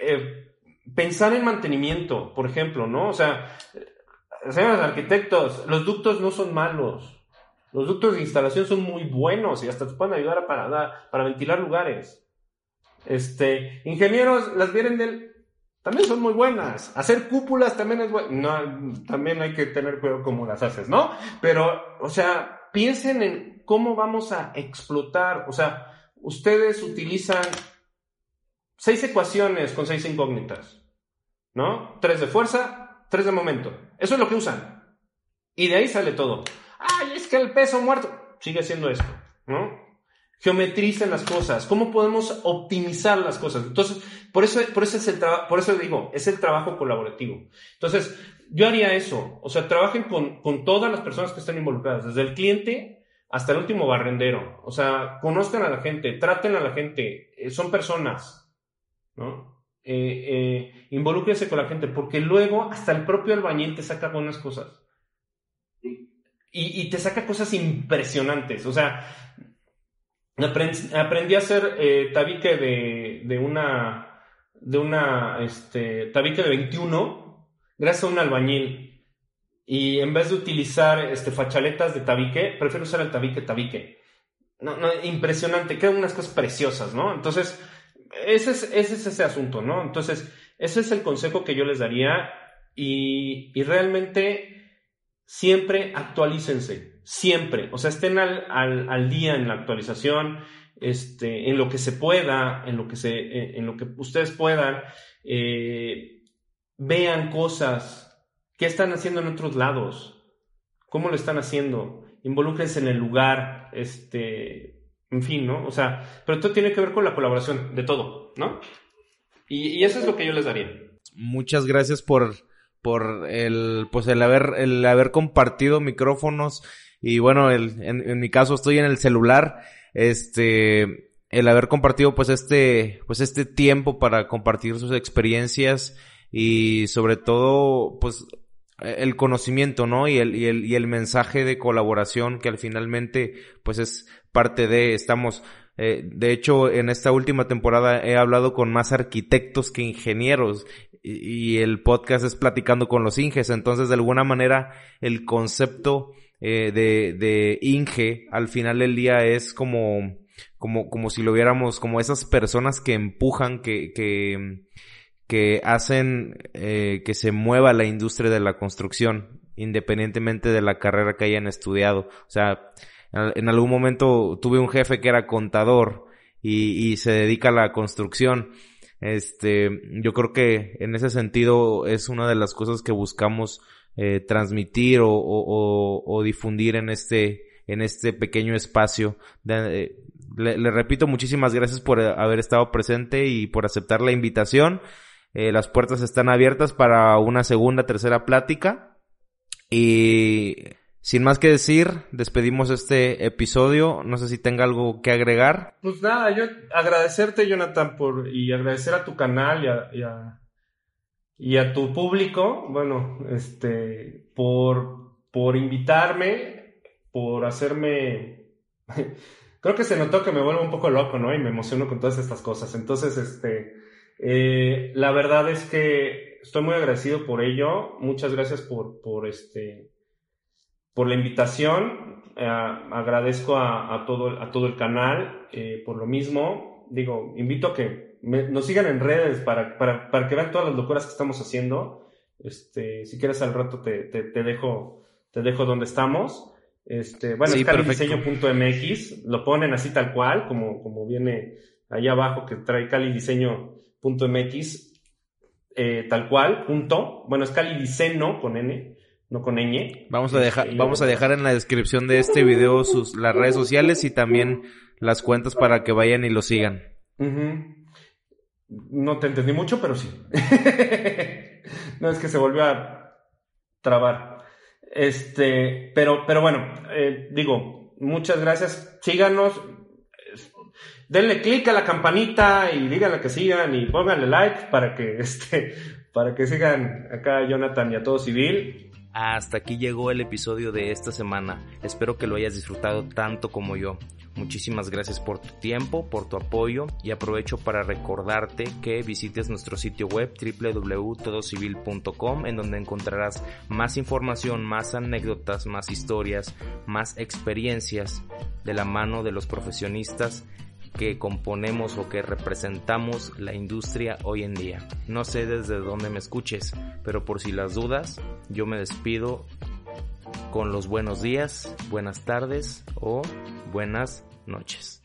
eh, pensar en mantenimiento, por ejemplo, ¿no? O sea, señores arquitectos, los ductos no son malos. Los ductos de instalación son muy buenos y hasta te pueden ayudar a para, para ventilar lugares. Este, ingenieros, las vienen del también son muy buenas. Hacer cúpulas también es bueno. No, también hay que tener cuidado cómo las haces, ¿no? Pero, o sea, piensen en cómo vamos a explotar. O sea, ustedes utilizan seis ecuaciones con seis incógnitas, ¿no? Tres de fuerza, tres de momento. Eso es lo que usan. Y de ahí sale todo. Ay, es que el peso muerto sigue siendo esto, ¿no? geometricen las cosas, cómo podemos optimizar las cosas. Entonces, por eso, por es el por eso digo, es el trabajo colaborativo. Entonces, yo haría eso, o sea, trabajen con, con todas las personas que están involucradas, desde el cliente hasta el último barrendero. O sea, conozcan a la gente, traten a la gente, eh, son personas, ¿no? Eh, eh, involúcrese con la gente, porque luego hasta el propio albañil te saca buenas cosas. Y, te saca cosas impresionantes. O sea, aprendí, a hacer eh, tabique de, de, una, de una, este, tabique de 21 gracias a un albañil. Y en vez de utilizar este, fachaletas de tabique, prefiero usar el tabique tabique. No, no, impresionante, quedan unas cosas preciosas, ¿no? Entonces, ese es, ese es ese asunto, ¿no? Entonces, ese es el consejo que yo les daría y, y realmente siempre actualícense, siempre, o sea, estén al, al, al, día en la actualización, este, en lo que se pueda, en lo que, se, en lo que ustedes puedan, eh, vean cosas, qué están haciendo en otros lados, cómo lo están haciendo, involúcrense en el lugar, este, en fin, ¿no? O sea, pero todo tiene que ver con la colaboración de todo, ¿no? Y, eso es lo que yo les daría. Muchas gracias por, por el, pues el haber, el haber compartido micrófonos y bueno, el, en, mi caso estoy en el celular, este, el haber compartido pues este, pues este tiempo para compartir sus experiencias y sobre todo pues el conocimiento, ¿no? Y el, y el, y el mensaje de colaboración que al finalmente, pues es parte de, estamos, eh, de hecho, en esta última temporada he hablado con más arquitectos que ingenieros y, el podcast es platicando con los inges, entonces de alguna manera el concepto eh, de, de Inge al final del día es como, como, como si lo viéramos como esas personas que empujan, que, que, que hacen eh, que se mueva la industria de la construcción, independientemente de la carrera que hayan estudiado. O sea, en algún momento tuve un jefe que era contador y, se dedica a la construcción. Este, yo creo que en ese sentido es una de las cosas que buscamos eh, transmitir o, difundir en este, en este pequeño espacio. Eh, le, repito, muchísimas gracias por haber estado presente y por aceptar la invitación. Eh, las puertas están abiertas para una segunda, tercera plática. Y sin más que decir, despedimos este episodio. No sé si tenga algo que agregar. Pues nada, yo agradecerte, Jonathan, por y agradecer a tu canal y a, y a, tu público, bueno, este, por, por invitarme, por hacerme. Creo que se notó que me vuelvo un poco loco, ¿no? Y me emociono con todas estas cosas. Entonces, este, eh, la verdad es que estoy muy agradecido por ello. Muchas gracias por, por este por la invitación. Eh, agradezco a, todo, a todo el canal eh, por lo mismo. Digo, invito a que nos sigan en redes para, para, para, que vean todas las locuras que estamos haciendo. Este, si quieres al rato te, te, te dejo, te dejo donde estamos. Este, bueno, sí, es calidiseño.mx, lo ponen así tal cual, como, como viene ahí abajo que trae calidiseño.mx, eh, tal cual, punto. Bueno, es calidiseño con N no con ñ. Vamos a dejar, vamos a dejar en la descripción de este video sus, las redes sociales y también las cuentas para que vayan y lo sigan. No te entendí mucho, pero sí. no es que se volvió a trabar. Este, pero, pero bueno, eh, digo, muchas gracias. Síganos. Denle click a la campanita y díganle que sigan y pónganle like para que este, para que sigan acá a Jonathan y a todo civil. Hasta aquí llegó el episodio de esta semana. Espero que lo hayas disfrutado tanto como yo. Muchísimas gracias por tu tiempo, por tu apoyo y aprovecho para recordarte que visites nuestro sitio web www.todocivil.com en donde encontrarás más información, más anécdotas, más historias, más experiencias de la mano de los profesionistas que componemos o que representamos la industria hoy en día. No sé desde dónde me escuches, pero por si las dudas, yo me despido con los buenos días, buenas tardes o buenas noches.